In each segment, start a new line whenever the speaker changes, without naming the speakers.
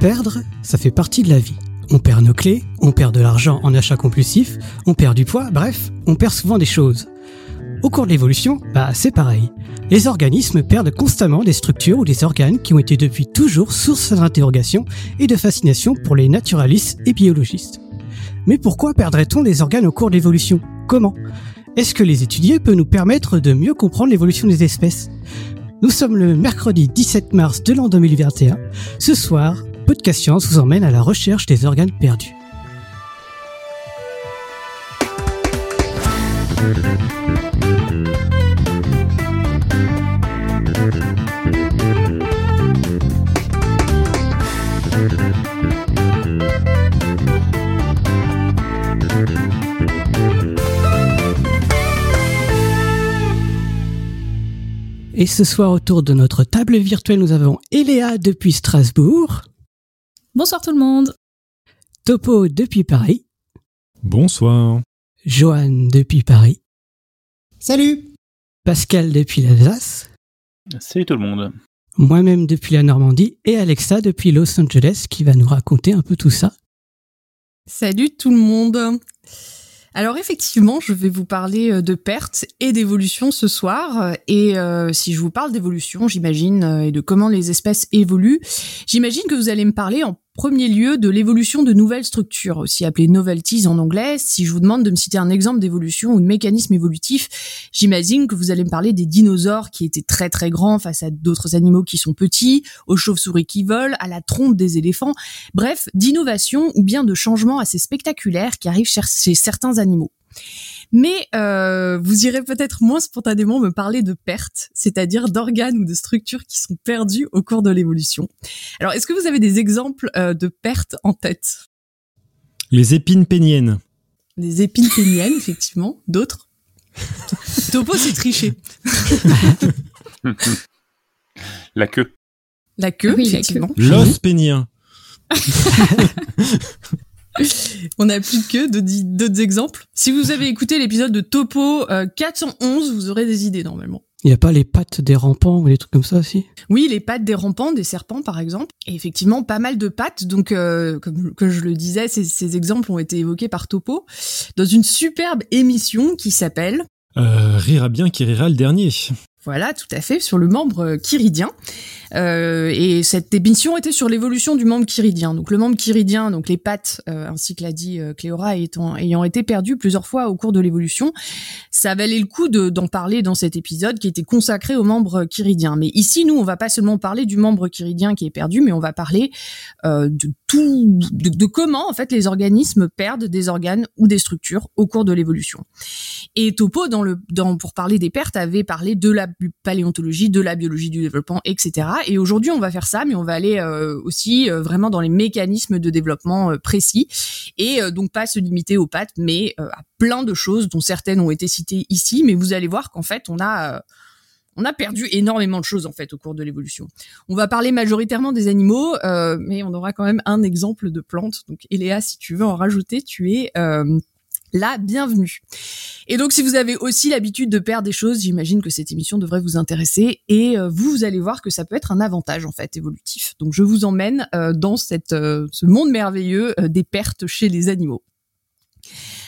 Perdre, ça fait partie de la vie. On perd nos clés, on perd de l'argent en achat compulsif, on perd du poids, bref, on perd souvent des choses. Au cours de l'évolution, bah c'est pareil. Les organismes perdent constamment des structures ou des organes qui ont été depuis toujours source d'interrogation et de fascination pour les naturalistes et biologistes. Mais pourquoi perdrait-on des organes au cours de l'évolution? Comment? Est-ce que les étudier peut nous permettre de mieux comprendre l'évolution des espèces? Nous sommes le mercredi 17 mars de l'an 2021. Ce soir, Podcast Science vous emmène à la recherche des organes perdus. Et ce soir, autour de notre table virtuelle, nous avons Eléa depuis Strasbourg.
Bonsoir tout le monde.
Topo depuis Paris.
Bonsoir.
Johan depuis Paris.
Salut.
Pascal depuis l'Alsace.
Salut tout le monde.
Moi-même depuis la Normandie et Alexa depuis Los Angeles qui va nous raconter un peu tout ça.
Salut tout le monde. Alors effectivement, je vais vous parler euh, de pertes et d'évolution ce soir. Et euh, si je vous parle d'évolution, j'imagine, euh, et de comment les espèces évoluent, j'imagine que vous allez me parler en premier lieu de l'évolution de nouvelles structures, aussi appelées novelties en anglais. Si je vous demande de me citer un exemple d'évolution ou de mécanisme évolutif, j'imagine que vous allez me parler des dinosaures qui étaient très très grands face à d'autres animaux qui sont petits, aux chauves-souris qui volent, à la trompe des éléphants. Bref, d'innovation ou bien de changements assez spectaculaires qui arrivent chez certains animaux. Mais euh, vous irez peut-être moins spontanément me parler de pertes, c'est-à-dire d'organes ou de structures qui sont perdues au cours de l'évolution. Alors, est-ce que vous avez des exemples euh, de pertes en tête?
Les épines péniennes.
Les épines péniennes, effectivement. D'autres? Topo, c'est triché.
la queue.
La queue, oui, effectivement.
L'os pénien.
On n'a plus que d'autres exemples. Si vous avez écouté l'épisode de Topo 411, euh, vous aurez des idées normalement.
Il n'y a pas les pattes des rampants ou des trucs comme ça aussi
Oui, les pattes des rampants, des serpents par exemple. Et effectivement, pas mal de pattes. Donc, euh, comme, je le disais, ces, ces, exemples ont été évoqués par Topo dans une superbe émission qui s'appelle...
Euh, rira bien qui rira le dernier.
Voilà, tout à fait, sur le membre chiridien. Euh, et cette émission était sur l'évolution du membre chiridien. Donc le membre chiridien, donc les pattes, euh, ainsi que l'a dit euh, Cléora, ayant été perdues plusieurs fois au cours de l'évolution, ça valait le coup d'en parler dans cet épisode qui était consacré au membre chiridien. Mais ici, nous, on va pas seulement parler du membre chiridien qui est perdu, mais on va parler de tout, de, comment en fait les organismes perdent des organes ou des structures au cours de l'évolution. Et Topo, dans le, dans, pour parler des pertes, avait parlé de la paléontologie, de la biologie du développement, etc. Et aujourd'hui, on va faire ça, mais on va aller euh, aussi euh, vraiment dans les mécanismes de développement euh, précis et donc pas se limiter aux pattes, mais à plein de choses dont certaines ont été citées ici. Mais vous allez voir qu'en fait, on a on a perdu énormément de choses en fait au cours de l'évolution. On va parler majoritairement des animaux, mais on aura quand même un exemple de plante. Donc Eléa, si tu veux en rajouter, tu es la bienvenue. Et donc si vous avez aussi l'habitude de perdre des choses, j'imagine que cette émission devrait vous intéresser et euh, vous, vous allez voir que ça peut être un avantage en fait évolutif. Donc je vous emmène euh, dans cette, euh, ce monde merveilleux des pertes chez les animaux.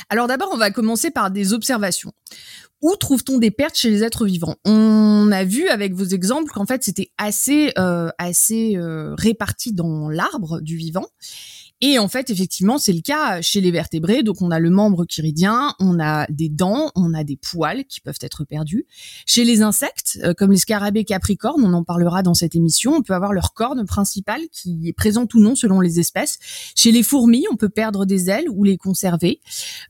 Alors d'abord, on va commencer par des observations. Où trouve-t-on des pertes chez les êtres vivants? On a vu avec vos exemples qu'en fait c'était assez assez réparti dans l'arbre du vivant et en fait, effectivement, c'est le cas chez les vertébrés. Donc, on a le membre chiridien, on a des dents, on a des poils qui peuvent être perdus. Chez les insectes, euh, comme les scarabées capricornes, on en parlera dans cette émission, on peut avoir leur corne principale qui est présente ou non selon les espèces. Chez les fourmis, on peut perdre des ailes ou les conserver.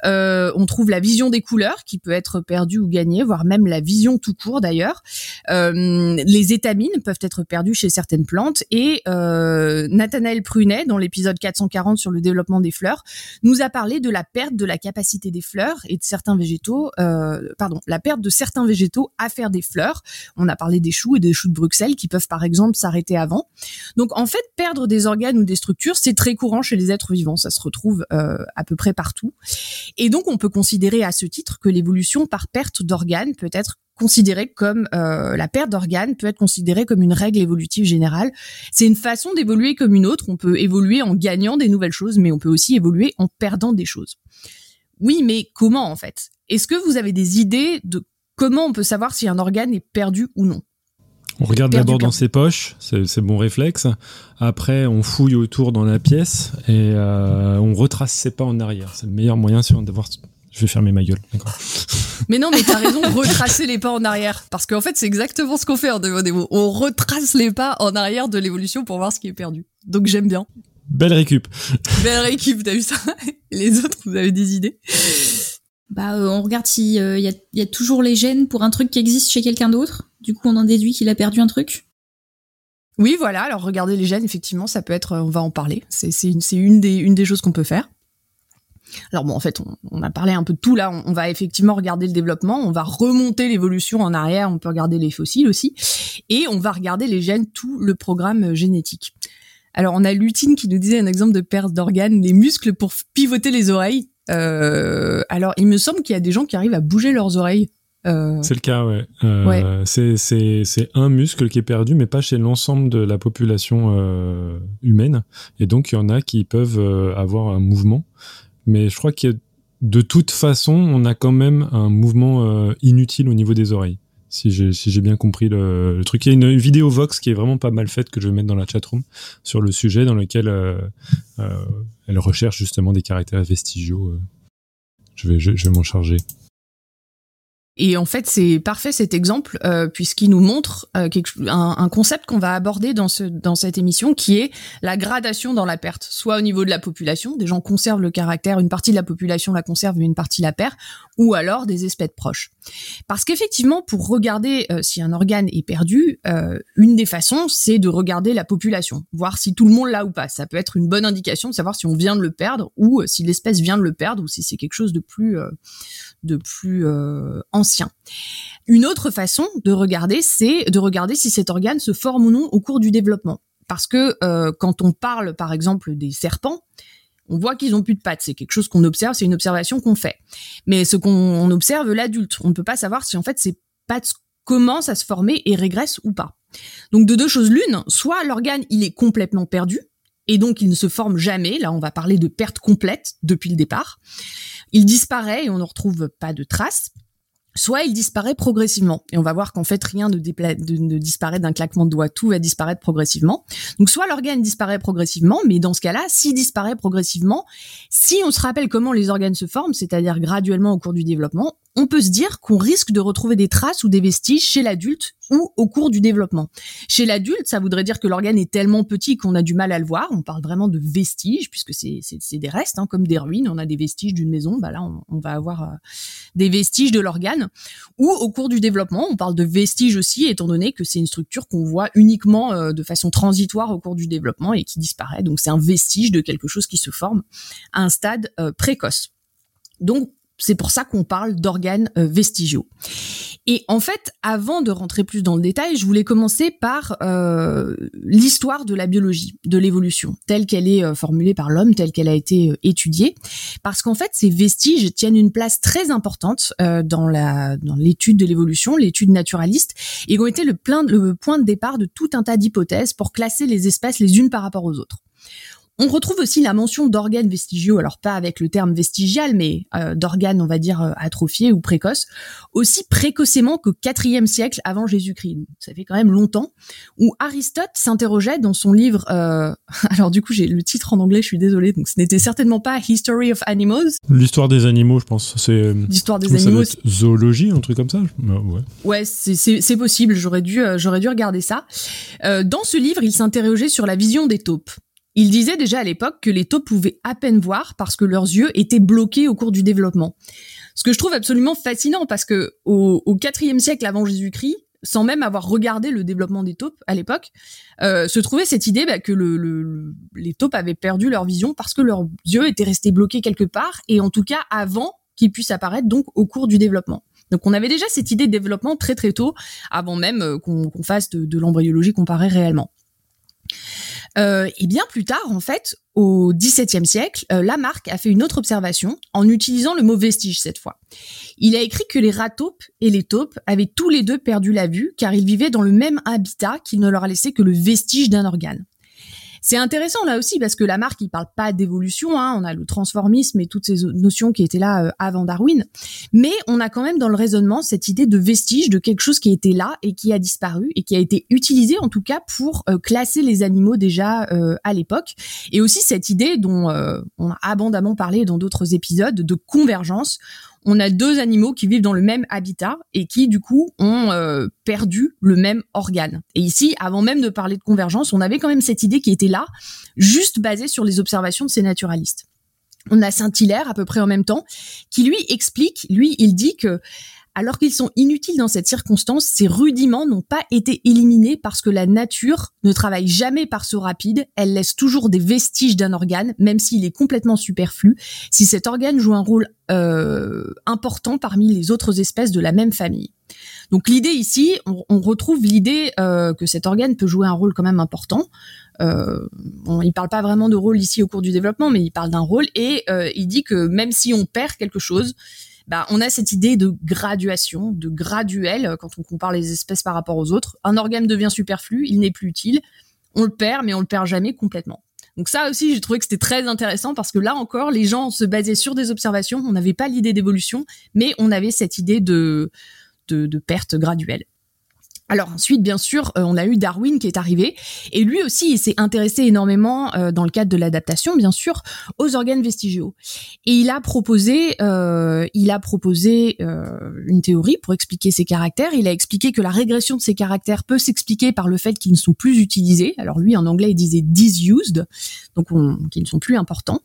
Euh, on trouve la vision des couleurs qui peut être perdue ou gagnée, voire même la vision tout court d'ailleurs. Euh, les étamines peuvent être perdues chez certaines plantes. Et euh, Nathanaël Prunet, dans l'épisode 440, sur le développement des fleurs, nous a parlé de la perte de la capacité des fleurs et de certains végétaux, euh, pardon, la perte de certains végétaux à faire des fleurs. On a parlé des choux et des choux de Bruxelles qui peuvent par exemple s'arrêter avant. Donc en fait, perdre des organes ou des structures, c'est très courant chez les êtres vivants. Ça se retrouve euh, à peu près partout. Et donc on peut considérer à ce titre que l'évolution par perte d'organes peut être considéré comme euh, la perte d'organes peut être considérée comme une règle évolutive générale. C'est une façon d'évoluer comme une autre. On peut évoluer en gagnant des nouvelles choses, mais on peut aussi évoluer en perdant des choses. Oui, mais comment en fait? Est-ce que vous avez des idées de comment on peut savoir si un organe est perdu ou non?
On regarde d'abord dans ses poches, c'est bon réflexe. Après, on fouille autour dans la pièce et euh, on retrace ses pas en arrière. C'est le meilleur moyen d'avoir. Je vais fermer ma gueule. D'accord.
Mais non, mais t'as raison, retracer les pas en arrière. Parce qu'en fait, c'est exactement ce qu'on fait en Démo Démo. On retrace les pas en arrière de l'évolution pour voir ce qui est perdu. Donc j'aime bien.
Belle récup.
Belle récup, t'as vu ça Les autres, vous avez des idées
Bah, euh, on regarde s'il y, a, y a toujours les gènes pour un truc qui existe chez quelqu'un d'autre. Du coup, on en déduit qu'il a perdu un truc.
Oui, voilà. Alors regardez les gènes, effectivement, ça peut être. euh, On va en parler. C'est c'est une, c'est une des une des choses qu'on peut faire. Alors bon, en fait, on, on a parlé un peu de tout là. On, on va effectivement regarder le développement, on va remonter l'évolution en arrière. On peut regarder les fossiles aussi, et on va regarder les gènes, tout le programme euh, génétique. Alors on a Lutine qui nous disait un exemple de perte d'organes, les muscles pour pivoter les oreilles. Euh, alors il me semble qu'il y a des gens qui arrivent à bouger leurs oreilles. Euh,
C'est le cas, ouais. Euh, c'est- un muscle qui est perdu, mais pas chez l'ensemble de la population euh, humaine. Et donc, il y en a qui peuvent avoir un mouvement. Mais je crois que de toute façon, on a quand même un mouvement euh, inutile au niveau des oreilles. Si j'ai bien compris le, truc. Il y a une, vidéo Vox qui est vraiment pas mal faite que je vais mettre dans la chatroom sur le sujet dans lequel euh, euh, elle recherche justement des caractères vestigiaux. Je vais, je vais m'en charger.
Et en fait, c'est parfait cet exemple euh, puisqu'il nous montre euh, quelque, un, un concept qu'on va aborder dans ce dans cette émission, qui est la gradation dans la perte, soit au niveau de la population, des gens conservent le caractère, une partie de la population la conserve, mais une partie la perd, ou alors des espèces proches. Parce qu'effectivement, pour regarder euh, si un organe est perdu, euh, une des façons, c'est de regarder la population, voir si tout le monde l'a ou pas. Ça peut être une bonne indication de savoir si on vient de le perdre ou euh, si l'espèce vient de le perdre ou si c'est quelque chose de plus euh, de plus euh, ancien. Une autre façon de regarder, c'est de regarder si cet organe se forme ou non au cours du développement. Parce que euh, quand on parle, par exemple, des serpents, on voit qu'ils ont plus de pattes. C'est quelque chose qu'on observe, c'est une observation qu'on fait. Mais ce qu'on on observe l'adulte, on ne peut pas savoir si en fait ces pattes commencent à se former et régressent ou pas. Donc de deux choses l'une, soit l'organe il est complètement perdu et donc il ne se forme jamais. Là, on va parler de perte complète depuis le départ. Il disparaît et on ne retrouve pas de traces. Soit il disparaît progressivement et on va voir qu'en fait rien ne, disparaît d'un claquement de doigts, tout va disparaître progressivement. Donc soit l'organe disparaît progressivement, mais dans ce cas-là, s'il disparaît progressivement, si on se rappelle comment les organes se forment, c'est-à-dire graduellement au cours du développement, on peut se dire qu'on risque de retrouver des traces ou des vestiges chez l'adulte ou au cours du développement. Chez l'adulte, ça voudrait dire que l'organe est tellement petit qu'on a du mal à le voir. On parle vraiment de vestiges puisque c'est des restes, hein, comme des ruines. On a des vestiges d'une maison. Bah là, on, on va avoir euh, des vestiges de l'organe. Ou au cours du développement, on parle de vestiges aussi, étant donné que c'est une structure qu'on voit uniquement euh, de façon transitoire au cours du développement et qui disparaît. Donc c'est un vestige de quelque chose qui se forme à un stade euh, précoce. Donc c'est pour ça qu'on parle d'organes euh, vestigiaux. Et en fait, avant de rentrer plus dans le détail, je voulais commencer par euh, l'histoire de la biologie, de l'évolution, telle qu'elle est euh, formulée par l'homme, telle qu'elle a été euh, étudiée, parce qu'en fait, ces vestiges tiennent une place très importante euh, dans la dans l'étude de l'évolution, l'étude naturaliste, et ont été le, plein, le point de départ de tout un tas d'hypothèses pour classer les espèces les unes par rapport aux autres. On retrouve aussi la mention d'organes vestigiaux, alors pas avec le terme vestigial, mais euh, d'organes, on va dire, euh, atrophiés ou précoces, aussi précocement qu'au IVe siècle avant Jésus-Christ. Ça fait quand même longtemps, où Aristote s'interrogeait dans son livre, euh, alors du coup j'ai le titre en anglais, je suis désolée, donc ce n'était certainement pas History of Animals,
L'histoire des animaux, je pense. C'est. euh,
l'histoire des animaux,
zoologie, un truc comme ça Euh, Ouais.
Ouais, c'est- possible. J'aurais dû, j'aurais dû regarder ça. Euh, dans ce livre, il s'interrogeait sur la vision des taupes. Il disait déjà à l'époque que les taupes pouvaient à peine voir parce que leurs yeux étaient bloqués au cours du développement. Ce que je trouve absolument fascinant parce que au, au IVe siècle avant Jésus-Christ, sans même avoir regardé le développement des taupes à l'époque, euh, se trouvait cette idée bah, que le, le- le- les taupes avaient perdu leur vision parce que leurs yeux étaient restés bloqués quelque part et en tout cas avant qu'ils puissent apparaître donc au cours du développement. Donc on avait déjà cette idée de développement très très tôt, avant même euh, qu'on qu'on fasse de, de l'embryologie comparée réellement. Euh, et bien plus tard, en fait, au XVIIe siècle, euh, Lamarck a fait une autre observation en utilisant le mot vestige cette fois. Il a écrit que les rats taupes et les taupes avaient tous les deux perdu la vue car ils vivaient dans le même habitat qui ne leur a laissé que le vestige d'un organe. C'est intéressant là aussi parce que Lamarck il parle pas d'évolution, hein, on a le transformisme et toutes ces notions qui étaient là euh, avant Darwin, mais on a quand même dans le raisonnement cette idée de vestige de quelque chose qui était là et qui a disparu et qui a été utilisé en tout cas pour euh, classer les animaux déjà euh, à l'époque, et aussi cette idée dont on a abondamment parlé dans d'autres épisodes de convergence on a deux animaux qui vivent dans le même habitat et qui du coup ont euh, perdu le même organe. Et ici, avant même de parler de convergence, on avait quand même cette idée qui était là, juste basée sur les observations de ces naturalistes. On a Saint-Hilaire à peu près en même temps, qui lui explique, lui, il dit que alors qu'ils sont inutiles dans cette circonstance, ces rudiments n'ont pas été éliminés parce que la nature ne travaille jamais par saut rapide, elle laisse toujours des vestiges d'un organe, même s'il est complètement superflu, si cet organe joue un rôle euh, important parmi les autres espèces de la même famille. Donc l'idée ici, on, retrouve l'idée euh, que cet organe peut jouer un rôle quand même important. Euh, bon, il parle pas vraiment de rôle ici au cours du développement, mais il parle d'un rôle et euh, il dit que même si on perd quelque chose, bah, on a cette idée de graduation, de graduel euh, quand on compare les espèces par rapport aux autres. Un organe devient superflu, il n'est plus utile, on le perd, mais on le perd jamais complètement. Donc ça aussi, j'ai trouvé que c'était très intéressant parce que là encore, les gens se basaient sur des observations, on n'avait pas l'idée d'évolution, mais on avait cette idée de, perte graduelle. Alors ensuite, bien sûr, euh, on a eu Darwin qui est arrivé, et lui aussi, il s'est intéressé énormément, euh, dans le cadre de l'adaptation, bien sûr, aux organes vestigiaux. Et il a proposé, euh, il a proposé une théorie pour expliquer ces caractères. Il a expliqué que la régression de ces caractères peut s'expliquer par le fait qu'ils ne sont plus utilisés. Alors lui, en anglais, il disait disused, donc qu'ils ne sont plus importants.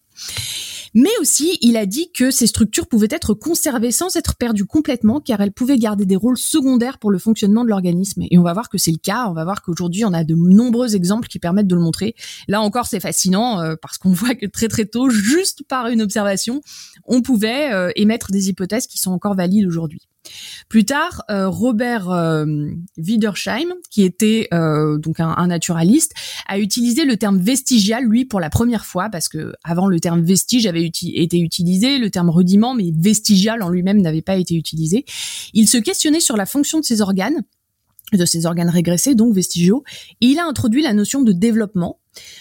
Mais aussi, il a dit que ces structures pouvaient être conservées sans être perdues complètement, car elles pouvaient garder des rôles secondaires pour le fonctionnement de l'organisme. Et on va voir que c'est le cas. On va voir qu'aujourd'hui, on a de nombreux exemples qui permettent de le montrer. Là encore, c'est fascinant euh, parce qu'on voit que très très tôt, juste par une observation, on pouvait euh, émettre des hypothèses qui sont encore valides aujourd'hui. Plus tard, euh, Robert euh, Wiedersheim, qui était euh, donc un, naturaliste, a utilisé le terme vestigial lui pour la première fois parce que avant le terme vestige avait été utilisé, le terme rudiment, mais vestigial en lui-même n'avait pas été utilisé. Il se questionnait sur la fonction de ces organes de ces organes régressés, donc vestigiaux, et il a introduit la notion de développement,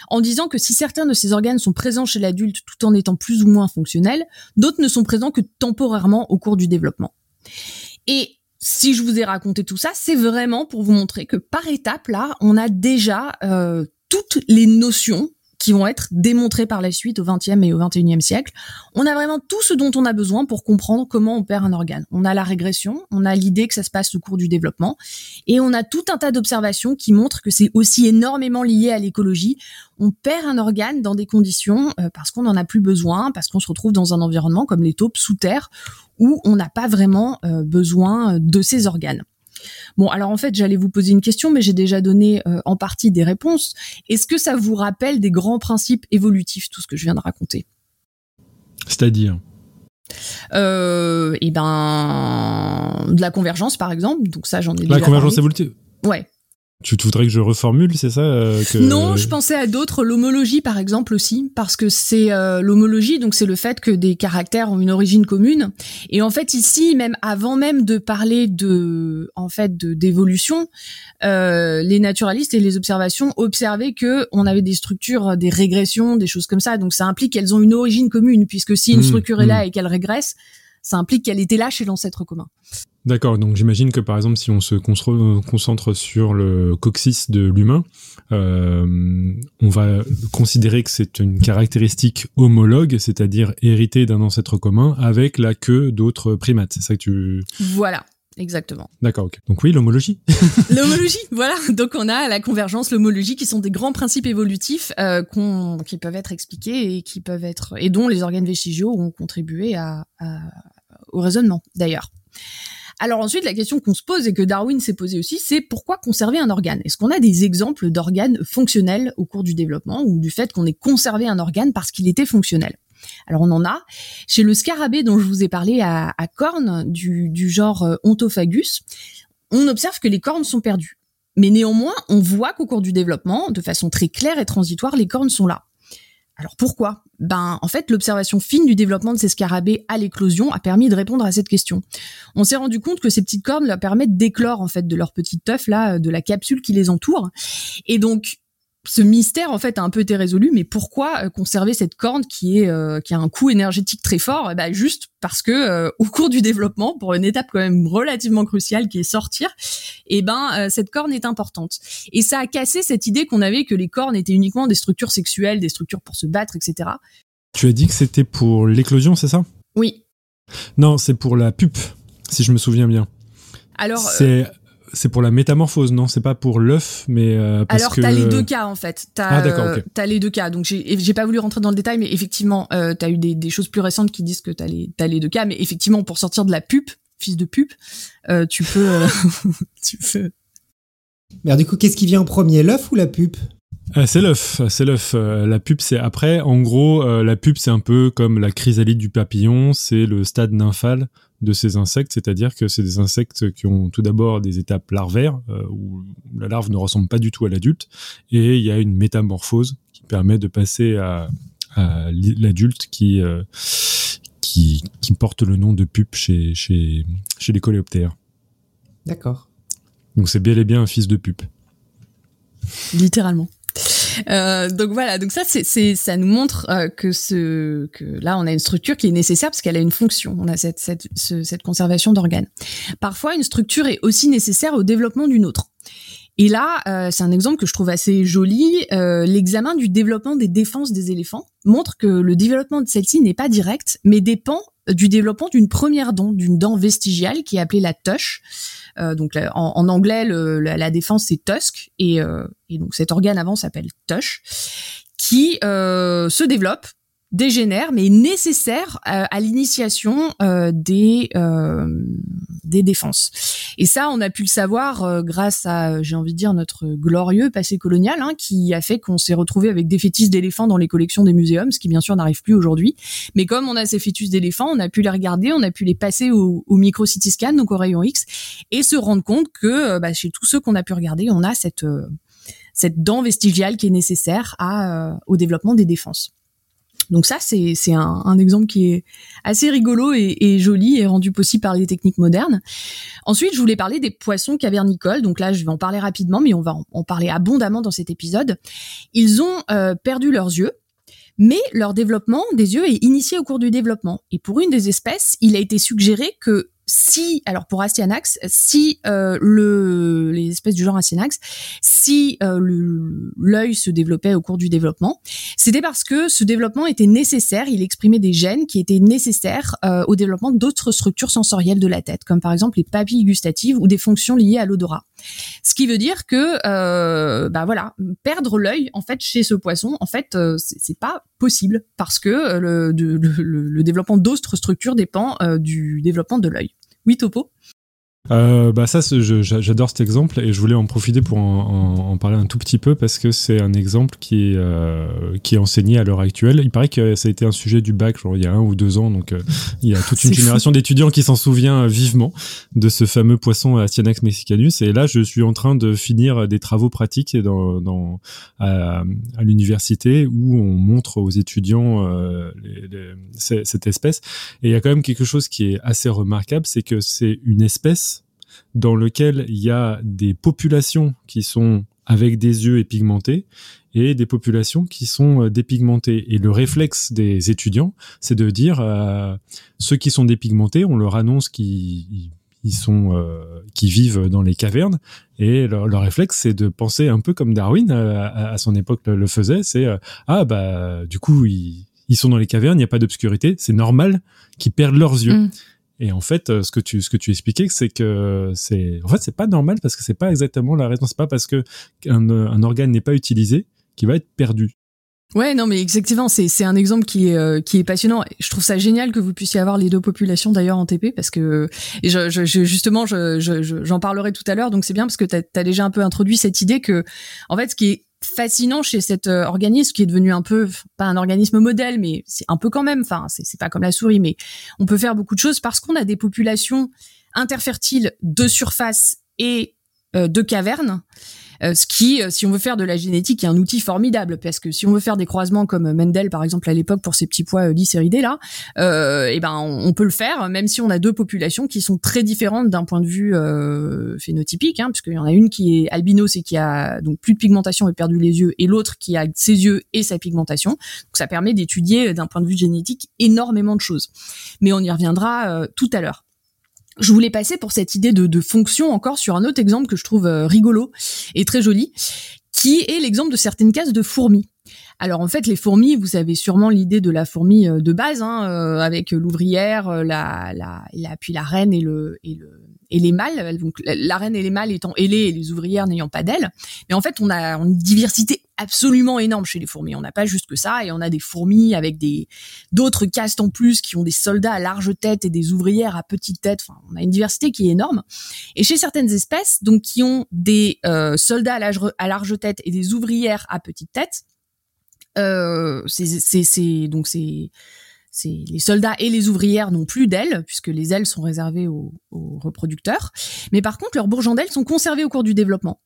en disant que si certains de ces organes sont présents chez l'adulte tout en étant plus ou moins fonctionnels, d'autres ne sont présents que temporairement au cours du développement. Et si je vous ai raconté tout ça, c'est vraiment pour vous montrer que par étape, là, on a déjà euh, toutes les notions qui vont être démontrées par la suite au XXe et au XXIe siècle. On a vraiment tout ce dont on a besoin pour comprendre comment on perd un organe. On a la régression, on a l'idée que ça se passe au cours du développement, et on a tout un tas d'observations qui montrent que c'est aussi énormément lié à l'écologie. On perd un organe dans des conditions euh, parce qu'on n'en a plus besoin, parce qu'on se retrouve dans un environnement comme les taupes sous terre, où on n'a pas vraiment euh, besoin de ces organes. Bon, alors en fait, j'allais vous poser une question, mais j'ai déjà donné euh, en partie des réponses. Est-ce que ça vous rappelle des grands principes évolutifs, tout ce que je viens de raconter?
C'est-à-dire?
Euh, Eh ben, de la convergence, par exemple. Donc ça, j'en ai
la
déjà.
La convergence évolutive?
Ouais.
Tu voudrais que je reformule, c'est ça euh, que...
Non, je pensais à d'autres, l'homologie par exemple aussi, parce que c'est euh, l'homologie, donc c'est le fait que des caractères ont une origine commune. Et en fait ici, même avant même de parler de, en fait, de d'évolution, euh, les naturalistes et les observations observaient que on avait des structures, des régressions, des choses comme ça. Donc ça implique qu'elles ont une origine commune, puisque si une mmh, structure est là mmh. et qu'elle régresse, ça implique qu'elle était là chez l'ancêtre commun.
D'accord, donc j'imagine que par exemple si on se concentre sur le coccyx de l'humain, euh, on va considérer que c'est une caractéristique homologue, c'est-à-dire héritée d'un ancêtre commun avec la queue d'autres primates. C'est ça que tu...
Voilà. Exactement.
D'accord, ok. Donc oui, l'homologie.
l'homologie, voilà. Donc on a la convergence, l'homologie, qui sont des grands principes évolutifs euh, qui peuvent être expliqués et qui peuvent être et dont les organes vestigiaux ont contribué à, au raisonnement, d'ailleurs. Alors ensuite, la question qu'on se pose et que Darwin s'est posée aussi, c'est pourquoi conserver un organe? Est-ce qu'on a des exemples d'organes fonctionnels au cours du développement ou du fait qu'on ait conservé un organe parce qu'il était fonctionnel? Alors on en a. Chez le scarabée dont je vous ai parlé à, cornes du, du genre euh, Ontophagus, on observe que les cornes sont perdues. Mais néanmoins, on voit qu'au cours du développement, de façon très claire et transitoire, les cornes sont là. Alors pourquoi? Ben en fait, l'observation fine du développement de ces scarabées à l'éclosion a permis de répondre à cette question. On s'est rendu compte que ces petites cornes leur permettent d'éclore en fait de leur petite teuf là, de la capsule qui les entoure. Et donc ce mystère en fait a un peu été résolu, mais pourquoi euh, conserver cette corne qui est euh, qui a un coût énergétique très fort? Bah, juste parce que euh, au cours du développement, pour une étape quand même relativement cruciale qui est sortir, et eh ben cette corne est importante. Et ça a cassé cette idée qu'on avait que les cornes étaient uniquement des structures sexuelles, des structures pour se battre, etc.
Tu as dit que c'était pour l'éclosion, c'est ça?
Oui.
Non, c'est pour la pupe, si je me souviens bien.
Alors,
c'est c'est pour la métamorphose, non? C'est pas pour l'œuf, mais euh, parce
Alors,
que...
t'as les deux cas en fait. T'as,
ah d'accord, ok.
T'as les deux cas. Donc j'ai, pas voulu rentrer dans le détail, mais effectivement, euh, t'as eu des, des, choses plus récentes qui disent que t'as les, t'as les deux cas. Mais effectivement, pour sortir de la pupe, fils de pupe, euh, tu peux, euh, tu peux.
Mais alors, du coup, qu'est-ce qui vient en premier, l'œuf ou la pupe?
C'est l'œuf, c'est l'œuf. Euh, la pupe, c'est après. En gros, euh, la pupe, c'est un peu comme la chrysalide du papillon. C'est le stade nymphal de ces insectes, c'est-à-dire que c'est des insectes qui ont tout d'abord des étapes larvaires euh, où la larve ne ressemble pas du tout à l'adulte, et il y a une métamorphose qui permet de passer à, à l'adulte qui, qui qui porte le nom de pupe chez chez chez les coléoptères.
D'accord.
Donc c'est bel et bien un fils de pupe.
Littéralement. Euh, donc voilà, donc ça c'est ça nous montre euh, que ce que là on a une structure qui est nécessaire parce qu'elle a une fonction. On a cette cette cette conservation d'organes. Parfois une structure est aussi nécessaire au développement d'une autre. Et là, euh, c'est un exemple que je trouve assez joli. Euh, l'examen du développement des défenses des éléphants montre que le développement de celle-ci n'est pas direct, mais dépend du développement d'une première dent, d'une dent vestigiale qui est appelée la tush. Euh, donc en, anglais, la, défense c'est tusk et, euh, et, donc cet organe avant s'appelle tush, qui euh, se développe dégénère, mais nécessaire à, à l'initiation euh, des euh, des défenses. Et ça, on a pu le savoir euh, grâce à, j'ai envie de dire, notre glorieux passé colonial, hein, qui a fait qu'on s'est retrouvé avec des fœtus d'éléphants dans les collections des muséums, ce qui bien sûr n'arrive plus aujourd'hui. Mais comme on a ces fœtus d'éléphants, on a pu les regarder, on a pu les passer au, au micro CT scan, donc au rayon X, et se rendre compte que bah, chez tous ceux qu'on a pu regarder, on a cette cette dent vestigiale qui est nécessaire à, au développement des défenses. Donc ça, c'est un, un, exemple qui est assez rigolo et, et, joli et rendu possible par les techniques modernes. Ensuite, je voulais parler des poissons cavernicoles. Donc là, je vais en parler rapidement, mais on va en, en parler abondamment dans cet épisode. Ils ont euh, perdu leurs yeux. Mais leur développement des yeux est initié au cours du développement. Et pour une des espèces, il a été suggéré que si, alors pour Astyanax, si euh, le, les espèces du genre Astyanax, si euh, l'œil se développait au cours du développement, c'était parce que ce développement était nécessaire, il exprimait des gènes qui étaient nécessaires euh, au développement d'autres structures sensorielles de la tête, comme par exemple les papilles gustatives ou des fonctions liées à l'odorat. Ce qui veut dire que, euh, bah voilà, perdre l'œil en fait chez ce poisson, en fait, euh, c'est pas possible parce que le, le, le, le développement d'autres structures dépend euh, du développement de l'œil. Oui, Topo
euh, bah ça, j'adore cet exemple et je voulais en profiter pour en, en, en, parler un tout petit peu parce que c'est un exemple qui est, euh, qui est enseigné à l'heure actuelle. Il paraît que ça a été un sujet du bac genre, il y a un ou deux ans, donc euh, il y a toute une génération d'étudiants qui s'en souvient vivement de ce fameux poisson Astyanax mexicanus. Et là, je suis en train de finir des travaux pratiques dans, dans à, à l'université où on montre aux étudiants euh, les, les, cette espèce. Et il y a quand même quelque chose qui est assez remarquable, c'est que c'est une espèce dans lequel il y a des populations qui sont avec des yeux épigmentés et des populations qui sont dépigmentées. Et le réflexe des étudiants, c'est de dire euh, ceux qui sont dépigmentés, on leur annonce qu'ils ils sont euh, qui vivent dans les cavernes et leur, réflexe c'est de penser un peu comme Darwin à, à, son époque le, faisait c'est euh, ah bah du coup ils, ils sont dans les cavernes il n'y a pas d'obscurité c'est normal qu'ils perdent leurs yeux mm. Et en fait, euh, ce que tu ce que tu expliquais, c'est que c'est en fait c'est pas normal parce que c'est pas exactement la raison. C'est pas parce que un, un organe n'est pas utilisé qu'il va être perdu.
Ouais, non, mais exactement, c'est c'est un exemple qui est euh, qui est passionnant. Je trouve ça génial que vous puissiez avoir les deux populations d'ailleurs en TP parce que et je, je, justement je j'en je, parlerai tout à l'heure, donc c'est bien parce que tu as, déjà un peu introduit cette idée que en fait ce qui est fascinant chez cet euh, organisme qui est devenu un peu pas un organisme modèle mais c'est un peu quand même enfin c'est pas comme la souris mais on peut faire beaucoup de choses parce qu'on a des populations interfertiles de surface et de cavernes euh, ce qui, euh, si on veut faire de la génétique, est un outil formidable parce que si on veut faire des croisements comme Mendel par exemple à l'époque pour ses petits pois euh, lyséridés là, euh, et ben on, peut le faire même si on a deux populations qui sont très différentes d'un point de vue euh, phénotypique, hein, puisqu'il y en a une qui est albinos et qui a donc plus de pigmentation et perdu les yeux, et l'autre qui a ses yeux et sa pigmentation. Donc ça permet d'étudier d'un point de vue génétique énormément de choses. Mais on y reviendra tout à l'heure je voulais passer pour cette idée de, de, fonction encore sur un autre exemple que je trouve euh, rigolo et très joli, qui est l'exemple de certaines cases de fourmis. Alors en fait, les fourmis, vous avez sûrement l'idée de la fourmi euh, de base, hein, euh, avec l'ouvrière, la, la, la, puis la reine et le, et le et les mâles. Donc la reine et les mâles étant ailés et les ouvrières n'ayant pas d'ailes. Mais en fait, on a une diversité absolument énorme chez les fourmis. On n'a pas juste que ça, et on a des fourmis avec des d'autres castes en plus qui ont des soldats à large tête et des ouvrières à petite tête. Enfin, on a une diversité qui est énorme. Et chez certaines espèces, donc qui ont des euh, soldats à large, à large tête et des ouvrières à petite tête, euh, c'est donc c'est les soldats et les ouvrières n'ont plus d'ailes puisque les ailes sont réservées aux, aux reproducteurs. Mais par contre, leurs bourgeons d'ailes sont conservés au cours du développement.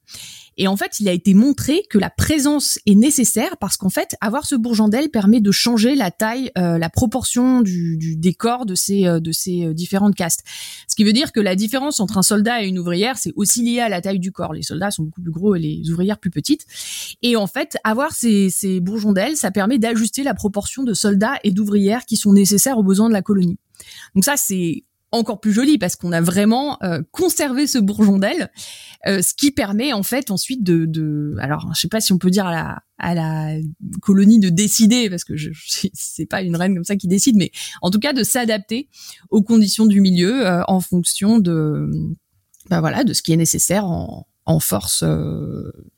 Et en fait, il a été montré que la présence est nécessaire parce qu'en fait, avoir ce bourgeon d'aile permet de changer la taille, euh, la proportion du, du décor de ces euh, de ces euh, différentes castes. Ce qui veut dire que la différence entre un soldat et une ouvrière, c'est aussi lié à la taille du corps. Les soldats sont beaucoup plus gros et les ouvrières plus petites. Et en fait, avoir ces, ces bourgeons d'aile, ça permet d'ajuster la proportion de soldats et d'ouvrières qui sont nécessaires aux besoins de la colonie. Donc ça, c'est encore plus joli parce qu'on a vraiment euh, conservé ce bourgeon d'aile, euh, ce qui permet en fait ensuite de, alors je sais pas si on peut dire à la, colonie de décider parce que je, c'est pas une reine comme ça qui décide, mais en tout cas de s'adapter aux conditions du milieu euh, en fonction de, bah voilà, de ce qui est nécessaire en, force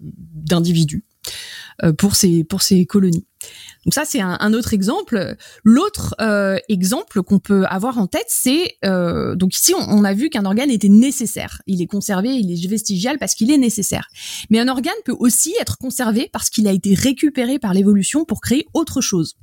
d'individus pour ces pour ces colonies. Donc ça, c'est un, autre exemple. L'autre euh, exemple qu'on peut avoir en tête, c'est euh, donc ici on, a vu qu'un organe était nécessaire. Il est conservé, il est vestigial parce qu'il est nécessaire. Mais un organe peut aussi être conservé parce qu'il a été récupéré par l'évolution pour créer autre chose.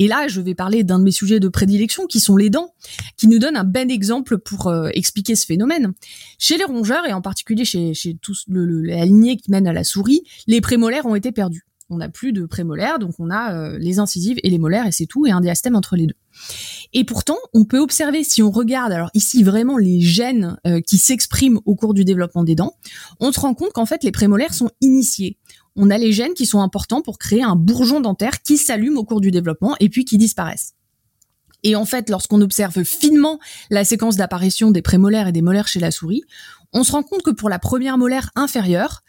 Et là, je vais parler d'un de mes sujets de prédilection, qui sont les dents, qui nous donne un bon exemple pour euh, expliquer ce phénomène. Chez les rongeurs, et en particulier chez, chez tous le, la lignée qui mène à la souris, les prémolaires ont été perdus on n'a plus de prémolaires, donc on a euh, les incisives et les molaires et c'est tout, et un diastème entre les deux. Et pourtant, on peut observer, si on regarde, alors ici vraiment les gènes euh, qui s'expriment au cours du développement des dents, on se rend compte qu'en fait les prémolaires sont initiés. On a les gènes qui sont importants pour créer un bourgeon dentaire qui s'allume au cours du développement et puis qui disparaissent. Et en fait, lorsqu'on observe finement la séquence d'apparition des prémolaires et des molaires chez la souris, on se rend compte que pour la première molaire inférieure,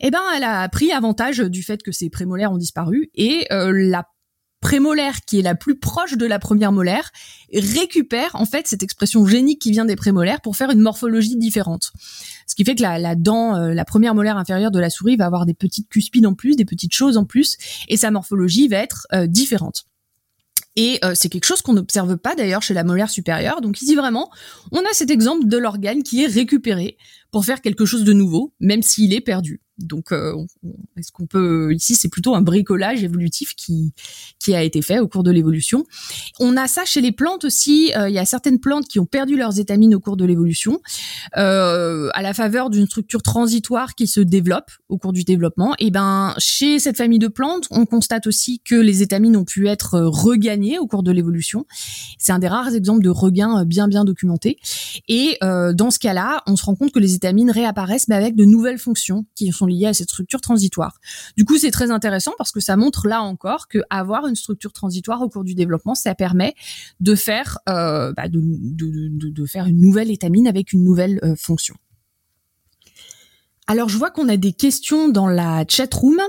eh ben, elle a pris avantage du fait que ses prémolaires ont disparu et euh, la prémolaire qui est la plus proche de la première molaire récupère en fait cette expression génique qui vient des prémolaires pour faire une morphologie différente. Ce qui fait que la, dent, euh, la première molaire inférieure de la souris va avoir des petites cuspides en plus, des petites choses en plus, et sa morphologie va être euh, différente. Et c'est quelque chose qu'on n'observe pas d'ailleurs chez la molaire supérieure. Donc ici vraiment, on a cet exemple de l'organe qui est récupéré pour faire quelque chose de nouveau, même s'il est perdu. Donc, euh, est-ce qu'on peut ici, c'est plutôt un bricolage évolutif qui qui a été fait au cours de l'évolution. On a ça chez les plantes aussi. Euh, il y a certaines plantes qui ont perdu leurs étamines au cours de l'évolution, euh, à la faveur d'une structure transitoire qui se développe au cours du développement. Et ben, chez cette famille de plantes, on constate aussi que les étamines ont pu être regagnées au cours de l'évolution. C'est un des rares exemples de regain bien bien documentés. Et dans ce cas-là, on se rend compte que les étamines réapparaissent, mais avec de nouvelles fonctions qui sont liées à cette structure transitoire. Du coup, c'est très intéressant parce que ça montre là encore que avoir une structure transitoire au cours du développement, ça permet de faire, euh, bah, de, faire une nouvelle étamine avec une nouvelle euh, fonction. Alors, je vois qu'on a des questions dans la chat room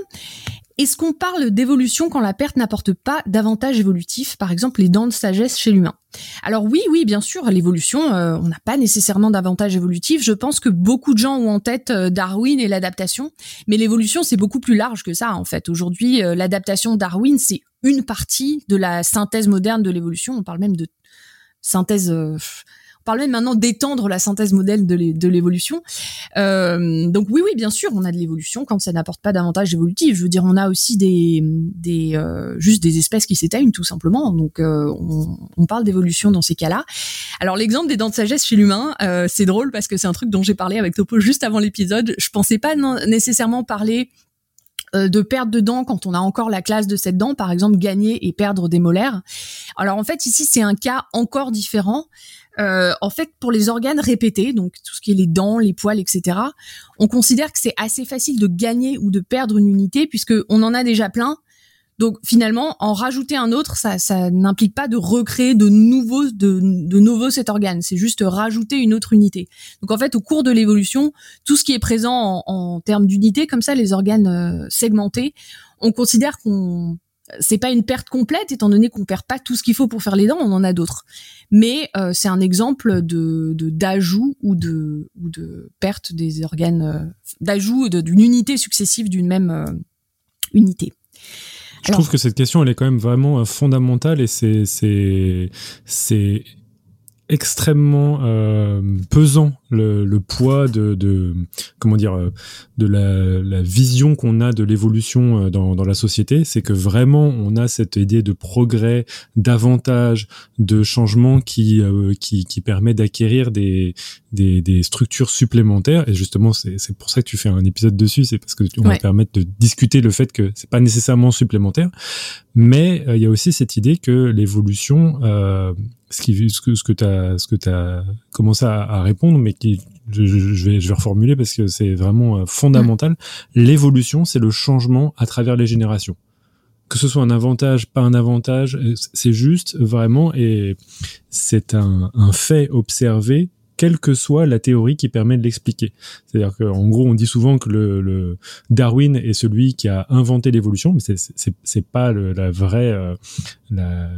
est-ce qu'on parle d'évolution quand la perte n'apporte pas d'avantage évolutif, par exemple les dents de sagesse chez l'humain? Alors oui, oui, bien sûr, l'évolution, euh, on n'a pas nécessairement d'avantage évolutif. Je pense que beaucoup de gens ont en tête euh, Darwin et l'adaptation, mais l'évolution c'est beaucoup plus large que ça en fait. Aujourd'hui, euh, l'adaptation Darwin c'est une partie de la synthèse moderne de l'évolution. On parle même de synthèse parle même maintenant d'étendre la synthèse modèle de l'évolution. Euh, donc oui, oui, bien sûr, on a de l'évolution quand ça n'apporte pas d'avantages évolutifs. Je veux dire, on a aussi des, des euh, juste des espèces qui s'éteignent tout simplement. Donc euh, on, on, parle d'évolution dans ces cas-là. Alors l'exemple des dents de sagesse chez l'humain, c'est drôle parce que c'est un truc dont j'ai parlé avec Topo juste avant l'épisode. Je pensais pas nécessairement parler de perte de dents quand on a encore la classe de cette dent, par exemple gagner et perdre des molaires. Alors en fait ici c'est un cas encore différent. Euh, en fait pour les organes répétés, donc tout ce qui est les dents, les poils, etc. On considère que c'est assez facile de gagner ou de perdre une unité puisque on en a déjà plein. Donc finalement, en rajouter un autre, ça, ça n'implique pas de recréer de nouveaux, de, de nouveau cet organe. C'est juste rajouter une autre unité. Donc en fait, au cours de l'évolution, tout ce qui est présent en, en termes d'unité, comme ça, les organes euh, segmentés, on considère qu'on c'est pas une perte complète étant donné qu'on perd pas tout ce qu'il faut pour faire les dents, on en a d'autres. Mais euh, c'est un exemple de d'ajout ou de ou de perte des organes, euh, d'ajout d'une unité successive d'une même unité.
Je trouve que cette question, elle est quand même vraiment euh, fondamentale et c'est c'est c'est extrêmement euh, pesant le, le, poids de, de comment dire euh, de la, la vision qu'on a de l'évolution euh, dans, dans la société. C'est que vraiment on a cette idée de progrès d'avantage de changement qui qui, qui permet d'acquérir des, des, des structures supplémentaires. Et justement c'est c'est pour ça que tu fais un épisode dessus. C'est parce que on va permettre de discuter le fait que c'est pas nécessairement supplémentaire. Mais il y a aussi cette idée que l'évolution ce, qui, ce que, ce que tu as, ce que as commencé à, à, répondre, mais qui, je, je, vais, je vais reformuler parce que c'est vraiment euh, fondamental. L'évolution, c'est le changement à travers les générations. Que ce soit un avantage, pas un avantage, euh, c'est juste vraiment, et c'est un, un fait observé quelle que soit la théorie qui permet de l'expliquer. C'est-à-dire qu'en gros, on dit souvent que le, Darwin est celui qui a inventé l'évolution, mais c'est pas la vraie euh,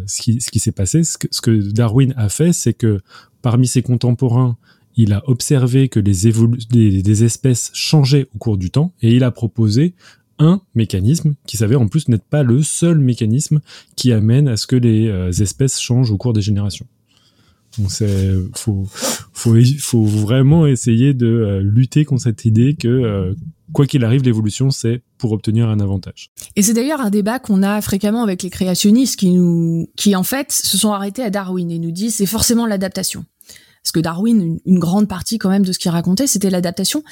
ce qui, s'est passé. Ce que, Darwin a fait, c'est que parmi ses contemporains, il a observé que les, des espèces changeaient au cours du temps et il a proposé un mécanisme qui s'avère en plus n'être pas le seul mécanisme qui amène à ce que les euh, espèces changent au cours des générations. Donc c'est faut, vraiment essayer de euh, lutter contre cette idée que euh, quoi qu'il arrive l'évolution c'est pour obtenir un avantage.
Et c'est d'ailleurs un débat qu'on a fréquemment avec les créationnistes qui nous qui en fait se sont arrêtés à Darwin et nous disent c'est forcément l'adaptation. Parce que Darwin une, grande partie quand même de ce qu'il racontait c'était l'adaptation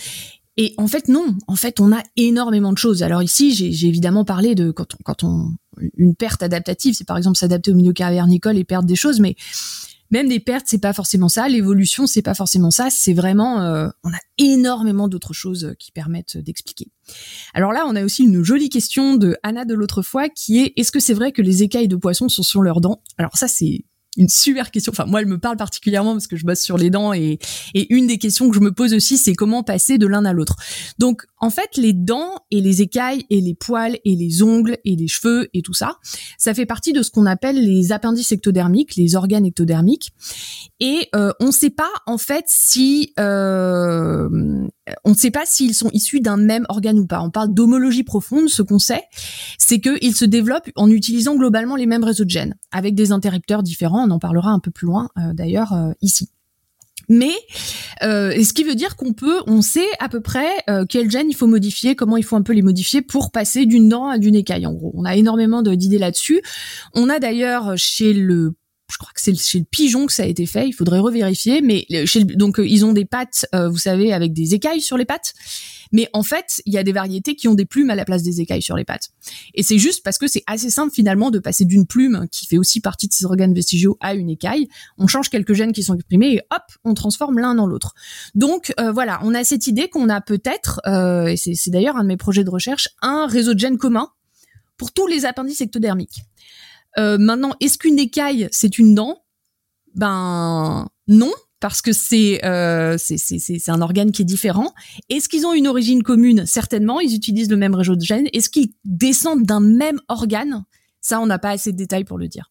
et en fait, non. En fait, on a énormément de choses. Alors ici, j'ai évidemment parlé de quand on, quand on une perte adaptative, c'est par exemple s'adapter au milieu cavernicole et perdre des choses, mais même des pertes, c'est pas forcément ça. L'évolution, c'est pas forcément ça. C'est vraiment, euh, on a énormément d'autres choses qui permettent d'expliquer. Alors là, on a aussi une jolie question de Anna de l'autre fois qui est est-ce que c'est vrai que les écailles de poisson sont sur leurs dents? Alors ça, c'est une super question. Enfin, moi, elle me parle particulièrement parce que je bosse sur les dents et, et une des questions que je me pose aussi, c'est comment passer de l'un à l'autre. Donc, en fait, les dents et les écailles et les poils et les ongles et les cheveux et tout ça, ça fait partie de ce qu'on appelle les appendices ectodermiques, les organes ectodermiques. Et euh, on ne sait pas, en fait, si euh, on ne sait pas s'ils sont issus d'un même organe ou pas. On parle d'homologie profonde. Ce qu'on sait, c'est qu'ils se développent en utilisant globalement les mêmes réseaux de gènes, avec des interrupteurs différents. On en parlera un peu plus loin, euh, d'ailleurs, euh, ici. Mais euh, ce qui veut dire qu'on peut, on sait à peu près euh, quel gène il faut modifier, comment il faut un peu les modifier pour passer d'une dent à d'une écaille. En gros, on a énormément d'idées là-dessus. On a d'ailleurs chez le je crois que c'est chez le pigeon que ça a été fait. Il faudrait revérifier, mais donc euh, ils ont des pattes, euh, vous savez, avec des écailles sur les pattes. Mais en fait, il y a des variétés qui ont des plumes à la place des écailles sur les pattes. Et c'est juste parce que c'est assez simple finalement de passer d'une plume qui fait aussi partie de ces organes vestigiaux à une écaille. On change quelques gènes qui sont exprimés et hop, on transforme l'un dans l'autre. Donc euh, voilà, on a cette idée qu'on a peut-être, et c'est d'ailleurs un de mes projets de recherche, un réseau de gènes commun pour tous les appendices ectodermiques. Euh, maintenant, est-ce qu'une écaille c'est une dent? Ben non, parce que c'est euh, un organe qui est différent. Est-ce qu'ils ont une origine commune? Certainement, ils utilisent le même réseau de gènes. Est-ce qu'ils descendent d'un même organe? Ça, on n'a pas assez de détails pour le dire.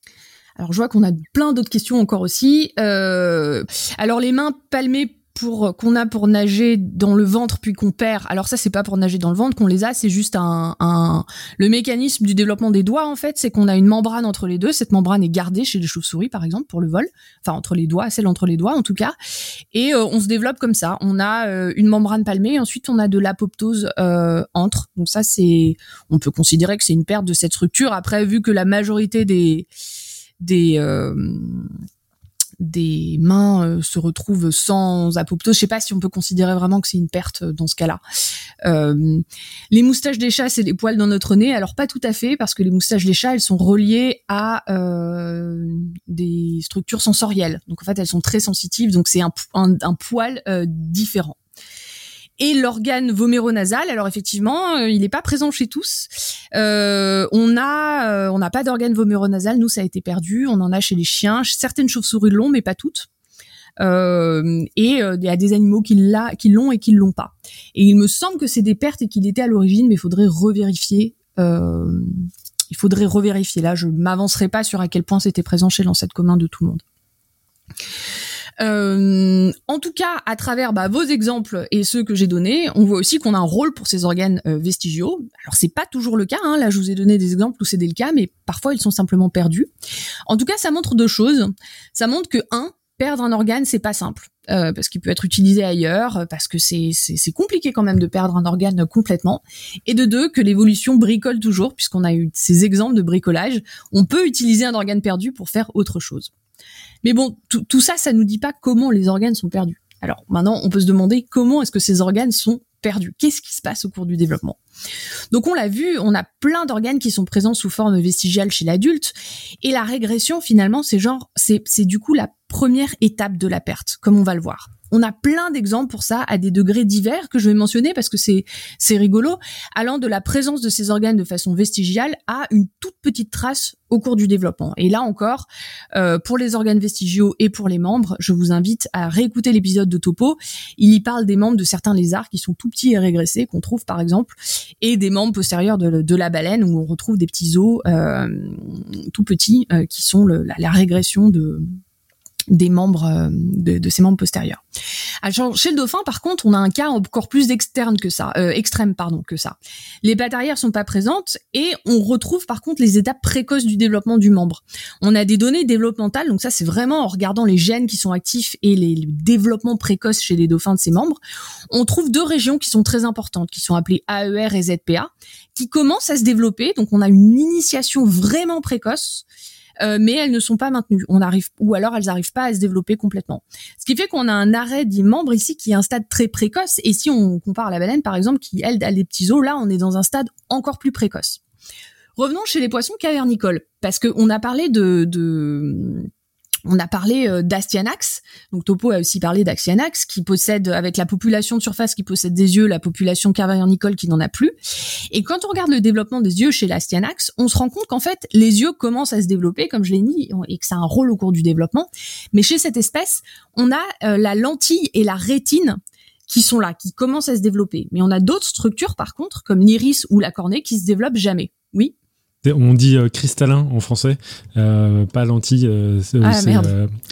Alors, je vois qu'on a plein d'autres questions encore aussi. Euh, alors, les mains palmées pour qu'on a pour nager dans le ventre puis qu'on perd. Alors ça c'est pas pour nager dans le ventre qu'on les a, c'est juste un, un le mécanisme du développement des doigts en fait, c'est qu'on a une membrane entre les deux. Cette membrane est gardée chez les chauves-souris par exemple pour le vol, enfin entre les doigts, celle entre les doigts en tout cas. Et euh, on se développe comme ça. On a euh, une membrane palmée, ensuite on a de l'apoptose euh, entre. Donc ça c'est, on peut considérer que c'est une perte de cette structure. Après vu que la majorité des des des mains euh, se retrouvent sans apoptose. Je sais pas si on peut considérer vraiment que c'est une perte euh, dans ce cas-là. Euh, les moustaches des chats, c'est des poils dans notre nez. Alors pas tout à fait, parce que les moustaches des chats, elles sont reliées à des structures sensorielles. Donc en fait, elles sont très sensitives. Donc c'est un, un, poil différent et l'organe voméronasal. Alors effectivement, euh, il n'est pas présent chez tous. Euh, on a, euh, n'a pas d'organe voméronasal. Nous, ça a été perdu. On en a chez les chiens. Certaines chauves-souris l'ont, mais pas toutes. et il y a des animaux qui l'ont et qui l'ont pas. Et il me semble que c'est des pertes et qu'il était à l'origine, mais il faudrait revérifier. il faudrait revérifier. Là, je m'avancerai pas sur à quel point c'était présent chez l'ancêtre commun de tout le monde. Euh, en tout cas, à travers bah, vos exemples et ceux que j'ai donnés, on voit aussi qu'on a un rôle pour ces organes euh, vestigiaux. Alors c'est pas toujours le cas. Hein. Là, je vous ai donné des exemples où c'est le cas, mais parfois ils sont simplement perdus. En tout cas, ça montre deux choses. Ça montre que un, perdre un organe, c'est pas simple. Euh, parce qu'il peut être utilisé ailleurs, parce que c'est compliqué quand même de perdre un organe complètement. Et de deux, que l'évolution bricole toujours, puisqu'on a eu ces exemples de bricolage. On peut utiliser un organe perdu pour faire autre chose. Mais bon, tout ça, ça nous dit pas comment les organes sont perdus. Alors maintenant, on peut se demander comment est-ce que ces organes sont perdus Qu'est-ce qui se passe au cours du développement? Donc on l'a vu, on a plein d'organes qui sont présents sous forme vestigiale chez l'adulte, et la régression finalement, c'est genre, c'est du coup la première étape de la perte, comme on va le voir. On a plein d'exemples pour ça à des degrés divers que je vais mentionner parce que c'est c'est rigolo, allant de la présence de ces organes de façon vestigiale à une toute petite trace au cours du développement. Et là encore, euh, pour les organes vestigiaux et pour les membres, je vous invite à réécouter l'épisode de Topo. Il y parle des membres de certains lézards qui sont tout petits et régressés, qu'on trouve par exemple, et des membres postérieurs de, la baleine où on retrouve des petits os euh, tout petits euh, qui sont la régression de des membres euh, de, ces membres postérieurs. Alors, chez le dauphin, par contre, on a un cas encore plus externe que ça, euh, extrême pardon que ça. Les pattes arrière sont pas présentes et on retrouve par contre les étapes précoces du développement du membre. On a des données développementales, donc ça c'est vraiment en regardant les gènes qui sont actifs et les, les développements précoces chez les dauphins de ces membres. On trouve deux régions qui sont très importantes, qui sont appelées AER et ZPA, qui commencent à se développer. Donc on a une initiation vraiment précoce euh, mais elles ne sont pas maintenues. On arrive, ou alors elles n'arrivent pas à se développer complètement. Ce qui fait qu'on a un arrêt des membres ici qui est un stade très précoce. Et si on compare la baleine, par exemple, qui elle a des petits os, là, on est dans un stade encore plus précoce. Revenons chez les poissons cavernicoles, parce qu'on a parlé de on a parlé euh, d'Astyanax, donc Topo a aussi parlé d'Astyanax, qui possède, avec la population de surface qui possède des yeux, la population cavernicole qui n'en a plus. Et quand on regarde le développement des yeux chez l'Astyanax, on se rend compte qu'en fait, les yeux commencent à se développer, comme je l'ai dit, et que ça a un rôle au cours du développement. Mais chez cette espèce, on a euh, la lentille et la rétine qui sont là, qui commencent à se développer. Mais on a d'autres structures, par contre, comme l'iris ou la cornée, qui se développent jamais. Oui?
On dit euh, cristallin en français, euh, pas lentille. Euh,
ah merde.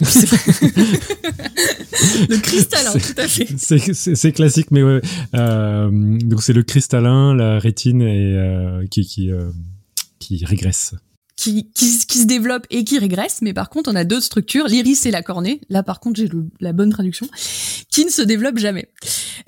le cristallin, tout à fait.
C'est classique, mais ouais. donc c'est le cristallin, la rétine et qui qui qui régresse
qui, qui, se développe et qui régresse, mais par contre on a d'autres structures, l'iris et la cornée, là par contre j'ai la bonne traduction, qui ne se développent jamais.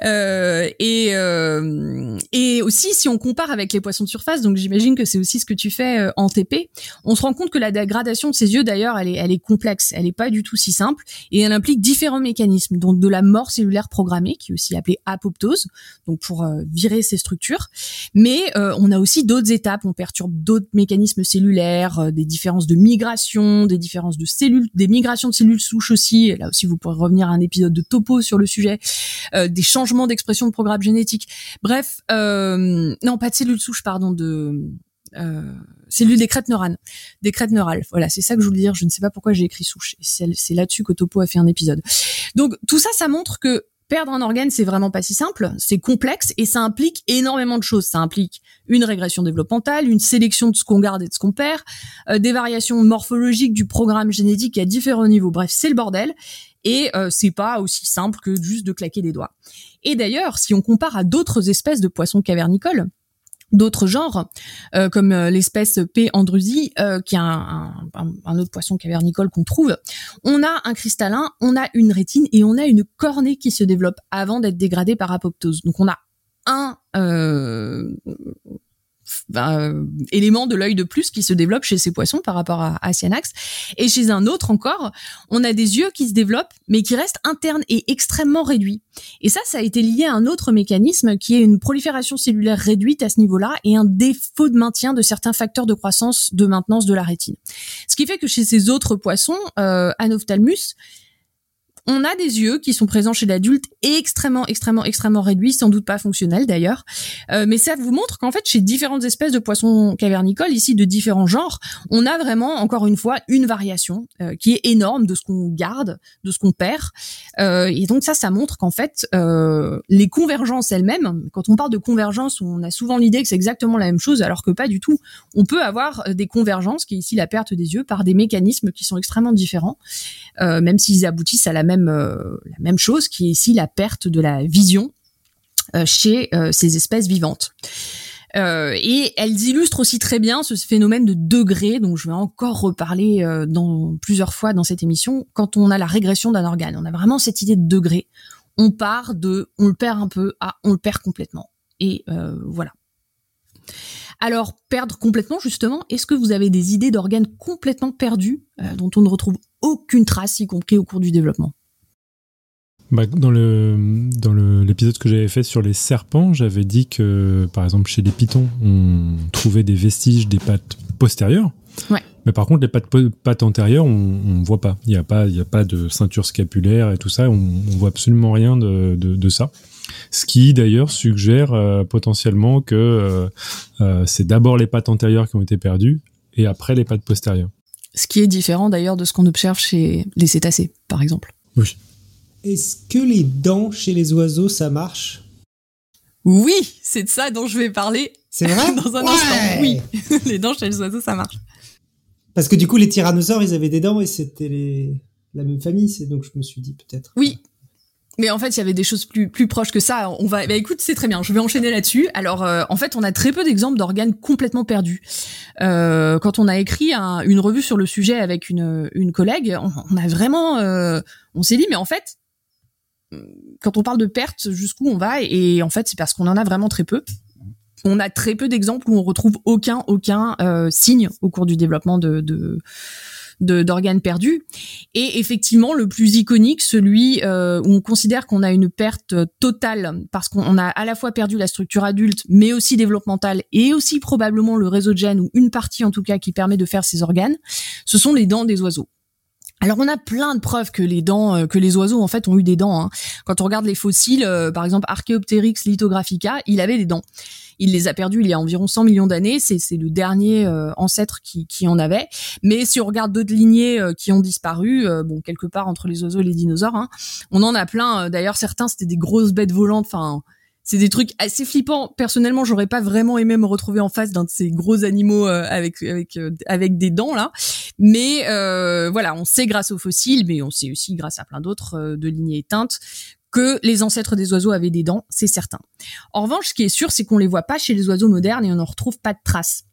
Euh, et, euh, et aussi si on compare avec les poissons de surface, donc j'imagine que c'est aussi ce que tu fais euh, en TP, on se rend compte que la dégradation de ces yeux d'ailleurs elle est, elle est complexe, elle est pas du tout si simple, et elle implique différents mécanismes, donc de la mort cellulaire programmée, qui est aussi appelée apoptose, donc pour euh, virer ces structures, mais euh, on a aussi d'autres étapes, on perturbe d'autres mécanismes cellulaires, euh, des différences de migration, des différences de cellules, des migrations de cellules souches aussi. là aussi, vous pourrez revenir à un épisode de topo sur le sujet, euh, des changements d'expression de programme génétique. Bref, euh, non, pas de cellules souches, pardon, de cellules des crêtes neurales, des crêtes neurales. Voilà, c'est ça que je voulais dire. Je ne sais pas pourquoi j'ai écrit souche. C'est là-dessus que Topo a fait un épisode. Donc tout ça, ça montre que perdre un organe, c'est vraiment pas si simple, c'est complexe et ça implique énormément de choses. Ça implique une régression développementale, une sélection de ce qu'on garde et de ce qu'on perd, euh, des variations morphologiques du programme génétique à différents niveaux. Bref, c'est le bordel. et euh, c'est pas aussi simple que juste de claquer des doigts. Et d'ailleurs, si on compare à d'autres espèces de poissons cavernicoles, d'autres genres, euh, comme euh, l'espèce P. andrusi, euh, qui est un, un, autre poisson cavernicole qu'on trouve, on a un cristallin, on a une rétine et on a une cornée qui se développe avant d'être dégradée par apoptose. Donc on a un euh, élément de l'œil de plus qui se développe chez ces poissons par rapport à, à Cyanax. Et chez un autre encore, on a des yeux qui se développent, mais qui restent internes et extrêmement réduits. Et ça, ça a été lié à un autre mécanisme qui est une prolifération cellulaire réduite à ce niveau-là et un défaut de maintien de certains facteurs de croissance de maintenance de la rétine. Ce qui fait que chez ces autres poissons, euh, Anophthalmus, on a des yeux qui sont présents chez l'adulte extrêmement, extrêmement, extrêmement réduits, sans doute pas fonctionnels d'ailleurs. Euh, mais ça vous montre qu'en fait, chez différentes espèces de poissons cavernicoles, ici de différents genres, on a vraiment, encore une fois, une variation euh, qui est énorme de ce qu'on garde, de ce qu'on perd. Euh, et donc ça, ça montre qu'en fait, les convergences elles-mêmes, quand on parle de convergence, on a souvent l'idée que c'est exactement la même chose, alors que pas du tout. On peut avoir des convergences, qui est ici la perte des yeux, par des mécanismes qui sont extrêmement différents, même s'ils aboutissent à la même euh, la même chose, qui est ici la perte de la vision euh, chez euh, ces espèces vivantes. et elles illustrent aussi très bien ce phénomène de degré, dont je vais encore reparler plusieurs fois dans cette émission, quand on a la régression d'un organe. On a vraiment cette idée de degré. On part de on le perd un peu à on le perd complètement. Et voilà. Alors, perdre complètement, justement, est-ce que vous avez des idées d'organes complètement perdus, dont on ne retrouve aucune trace, y compris au cours du développement?
Bah, dans le dans l'épisode que j'avais fait sur les serpents, j'avais dit que par exemple chez les pitons, on trouvait des vestiges des pattes postérieures.
Ouais.
Mais par contre, les pattes, pattes antérieures, on, on voit pas. Il n'y a pas, il y a pas de ceinture scapulaire et tout ça. On, on voit absolument rien de, de, de ça. Ce qui d'ailleurs suggère euh, potentiellement que euh, euh, c'est d'abord les pattes antérieures qui ont été perdues et après les pattes postérieures.
Ce qui est différent d'ailleurs de ce qu'on observe chez les cétacés, par exemple.
Oui.
Est-ce que les dents chez les oiseaux, ça marche?
Oui, c'est de ça dont je vais parler.
C'est vrai?
Dans un instant, oui. les dents chez les oiseaux, ça marche.
Parce que du coup, les tyrannosaures, ils avaient des dents et c'était les... la même famille, c'est donc je me suis dit peut-être.
Oui, mais en fait, il y avait des choses plus plus proches que ça. On va, bah écoute, c'est très bien. Je vais enchaîner là-dessus. Alors, euh, en fait, on a très peu d'exemples d'organes complètement perdus. Euh, quand on a écrit une revue sur le sujet avec une une collègue, on, a vraiment, euh, on s'est dit, mais en fait, quand on parle de perte, jusqu'où on va Et en fait, c'est parce qu'on en a vraiment très peu. On a très peu d'exemples où on retrouve aucun aucun euh, signe au cours du développement de, de d'organes perdus. Et effectivement, le plus iconique, celui euh, où on considère qu'on a une perte totale parce qu'on a à la fois perdu la structure adulte, mais aussi développementale, et aussi probablement le réseau de gènes, ou une partie en tout cas qui permet de faire ces organes, ce sont les dents des oiseaux. Alors on a plein de preuves que les dents, euh, que les oiseaux en fait ont eu des dents. Hein. Quand on regarde les fossiles, euh, par exemple Archaeopteryx lithographica, il avait des dents. Il les a perdus il y a environ 100 millions d'années. C'est, le dernier euh, ancêtre qui, qui, en avait. Mais si on regarde d'autres lignées qui ont disparu, bon quelque part entre les oiseaux et les dinosaures, hein, on en a plein. D'ailleurs certains c'était des grosses bêtes volantes. Enfin c'est des trucs assez flippants. Personnellement, j'aurais pas vraiment aimé me retrouver en face d'un de ces gros animaux euh, avec avec euh, avec des dents là. Mais euh, voilà, on sait grâce aux fossiles, mais on sait aussi grâce à plein d'autres de lignées éteintes que les ancêtres des oiseaux avaient des dents, c'est certain. En revanche, ce qui est sûr, c'est qu'on les voit pas chez les oiseaux modernes et on n'en retrouve pas de traces.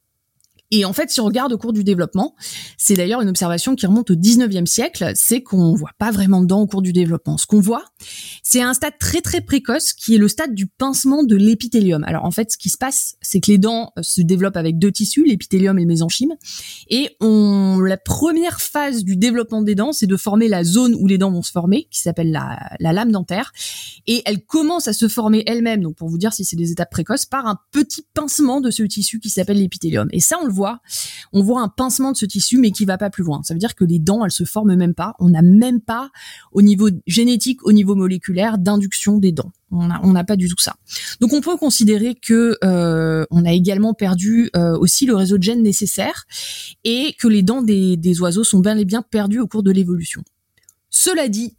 Et en fait, si on regarde au cours du développement, c'est d'ailleurs une observation qui remonte au 19e siècle, c'est qu'on voit pas vraiment de dents au cours du développement. Ce qu'on voit, c'est un stade très très précoce qui est le stade du pincement de l'épithélium. Alors en fait, ce qui se passe, c'est que les dents euh, se développent avec deux tissus, l'épithélium et le mésenchyme, et on, la première phase du développement des dents, c'est de former la zone où les dents vont se former, qui s'appelle la, la lame dentaire, et elle commence à se former elle-même, donc pour vous dire si c'est des étapes précoces, par un petit pincement de ce tissu qui s'appelle l'épithélium. Et ça, on le on voit un pincement de ce tissu, mais qui va pas plus loin. Ça veut dire que les dents, elles se forment même pas. On n'a même pas, au niveau génétique, au niveau moléculaire, d'induction des dents. On n'a pas du tout ça. Donc on peut considérer que euh, on a également perdu euh, aussi le réseau de gènes nécessaire et que les dents des, des oiseaux sont bien et bien perdues au cours de l'évolution. Cela dit,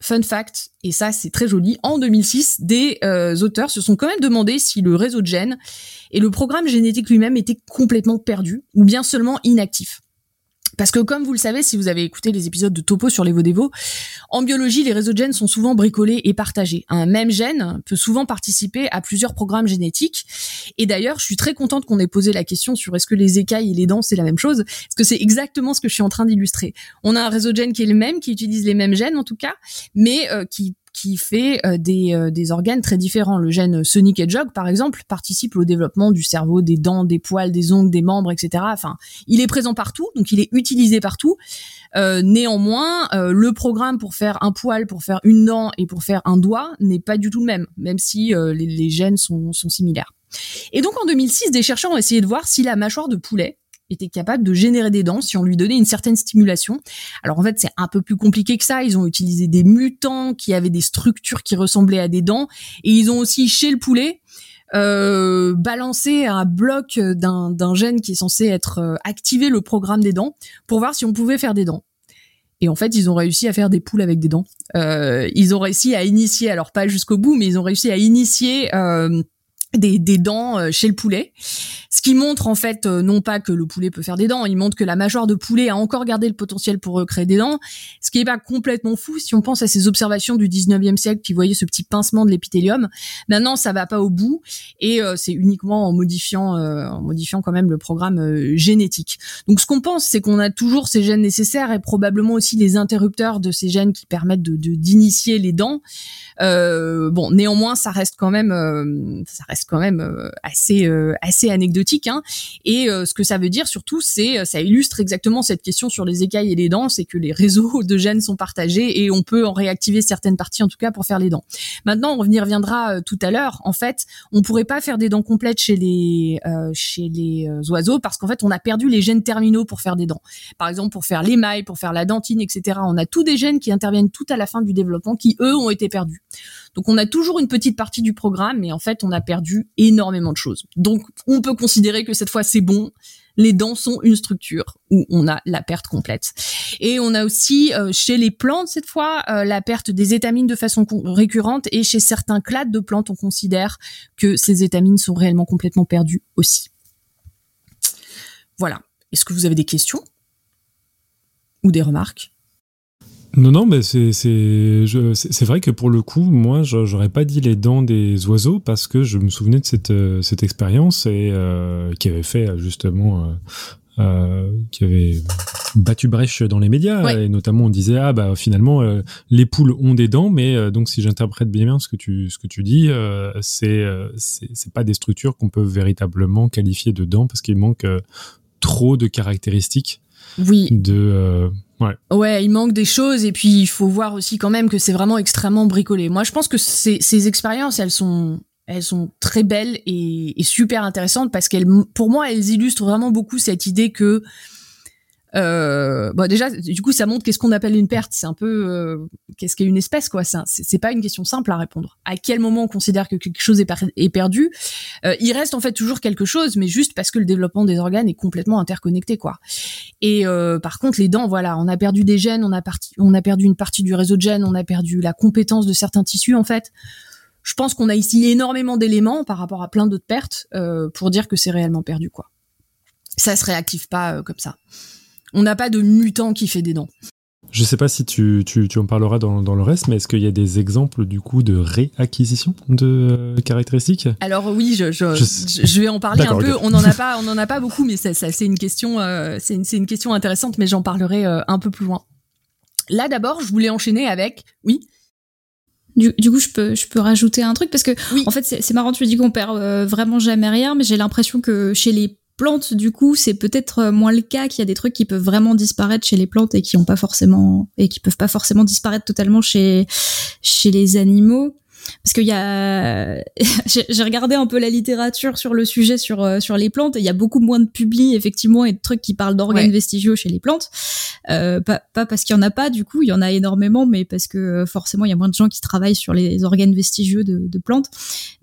Fun fact, et ça c'est très joli, en 2006, des euh, auteurs se sont quand même demandé si le réseau de gènes et le programme génétique lui-même étaient complètement perdus ou bien seulement inactifs. Parce que comme vous le savez, si vous avez écouté les épisodes de Topo sur les Vodévo, en biologie, les réseaux de gènes sont souvent bricolés et partagés. Un même gène peut souvent participer à plusieurs programmes génétiques. Et d'ailleurs, je suis très contente qu'on ait posé la question sur est-ce que les écailles et les dents, c'est la même chose Parce que c'est exactement ce que je suis en train d'illustrer. On a un réseau de gènes qui est le même, qui utilise les mêmes gènes en tout cas, mais euh, qui qui fait euh, des, euh, des organes très différents. Le gène Sonic Hedgehog, par exemple, participe au développement du cerveau, des dents, des poils, des ongles, des membres, etc. Enfin, il est présent partout, donc il est utilisé partout. Euh, néanmoins, le programme pour faire un poil, pour faire une dent et pour faire un doigt n'est pas du tout le même, même si les, les, gènes sont, sont similaires. Et donc en 2006, des chercheurs ont essayé de voir si la mâchoire de poulet était capable de générer des dents si on lui donnait une certaine stimulation. Alors en fait, c'est un peu plus compliqué que ça. Ils ont utilisé des mutants qui avaient des structures qui ressemblaient à des dents, et ils ont aussi chez le poulet euh, balancé un bloc d'un gène qui est censé être euh, activer le programme des dents pour voir si on pouvait faire des dents. Et en fait, ils ont réussi à faire des poules avec des dents. Euh, ils ont réussi à initier, alors pas jusqu'au bout, mais ils ont réussi à initier euh, des, des, dents euh, chez le poulet, ce qui montre en fait euh, non pas que le poulet peut faire des dents, il montre que la mâchoire de poulet a encore gardé le potentiel pour recréer des dents, ce qui est pas complètement fou si on pense à ces observations du 19e siècle qui voyaient ce petit pincement de l'épithélium. Maintenant, ça va pas au bout et euh, c'est uniquement en modifiant en modifiant quand même le programme génétique. Donc ce qu'on pense, c'est qu'on a toujours ces gènes nécessaires et probablement aussi les interrupteurs de ces gènes qui permettent de d'initier les dents. bon, néanmoins, ça reste quand même ça reste quand même euh, assez euh, assez anecdotique. Hein. Et euh, ce que ça veut dire surtout, c'est ça illustre exactement cette question sur les écailles et les dents, c'est que les réseaux de gènes sont partagés et on peut en réactiver certaines parties en tout cas pour faire les dents. Maintenant, on y reviendra tout à l'heure. En fait, on pourrait pas faire des dents complètes chez les chez les oiseaux parce qu'en fait, on a perdu les gènes terminaux pour faire des dents. Par exemple, pour faire l'émail, pour faire la dentine, etc. On a tous des gènes qui interviennent tout à la fin du développement qui eux ont été perdus. Donc on a toujours une petite partie du programme, mais en fait on a perdu énormément de choses. Donc on peut considérer que cette fois c'est bon. Les dents sont une structure où on a la perte complète. Et on a aussi euh, chez les plantes cette fois euh, la perte des étamines de façon récurrente et chez certains clades de plantes on considère que ces étamines sont réellement complètement perdues aussi. Voilà. Est-ce que vous avez des questions? Ou des remarques?
Non, non, mais c'est c'est vrai que pour le coup, moi, j'aurais pas dit les dents des oiseaux parce que je me souvenais de cette, euh, cette expérience et euh, qui avait fait justement, euh, qui avait battu brèche dans les médias et notamment on disait ah bah finalement les poules ont des dents, mais donc si j'interprète bien ce que tu ce que tu dis, c'est c'est pas des structures qu'on peut véritablement qualifier de dents parce qu'il manque trop de caractéristiques
oui.
de
Ouais. il manque des choses et puis il faut voir aussi quand même que c'est vraiment extrêmement bricolé. Moi, je pense que ces, ces expériences, elles sont, elles sont très belles et, et super intéressantes parce qu'elles, pour moi, elles illustrent vraiment beaucoup cette idée que euh, bon déjà du coup ça montre qu'est-ce qu'on appelle une perte. C'est un peu euh, qu'est-ce qu'est une espèce quoi. C'est pas une question simple à répondre. À quel moment on considère que quelque chose est, perdu euh, il reste en fait toujours quelque chose mais juste parce que le développement des organes est complètement interconnecté quoi. Et par contre les dents voilà on a perdu des gènes on a on a perdu une partie du réseau de gènes on a perdu la compétence de certains tissus en fait. Je pense qu'on a ici énormément d'éléments par rapport à plein d'autres pertes pour dire que c'est réellement perdu quoi. Ça se réactive pas comme ça on n'a pas de mutant qui fait des dents.
Je sais pas si tu, tu, en parleras dans, le reste, mais est-ce qu'il y a des exemples du coup de réacquisition de euh, caractéristiques?
Alors oui, je, je, vais en parler un peu. On n'en a pas, on en a pas beaucoup, mais ça, c'est une question, euh, c'est une, question intéressante, mais j'en parlerai euh, un peu plus loin. Là d'abord, je voulais enchaîner avec, oui?
Du, coup, je peux, je peux rajouter un truc parce que, oui. en fait, c'est marrant. Tu dis qu'on perd vraiment jamais rien, mais j'ai l'impression que chez les plantes, du coup, c'est peut-être euh, moins le cas qu'il y a des trucs qui peuvent vraiment disparaître chez les plantes et qui ont pas forcément et qui peuvent pas forcément disparaître totalement chez chez les animaux parce qu'il y a j'ai regardé un peu la littérature sur le sujet sur euh, sur les plantes et il y a beaucoup moins de publis effectivement et de trucs qui parlent d'organes vestigiaux chez les plantes. Euh, pas, pas parce qu'il y en a pas du coup il y en a énormément mais parce que euh, forcément il y a moins de gens qui travaillent sur les organes vestigieux de, de plantes.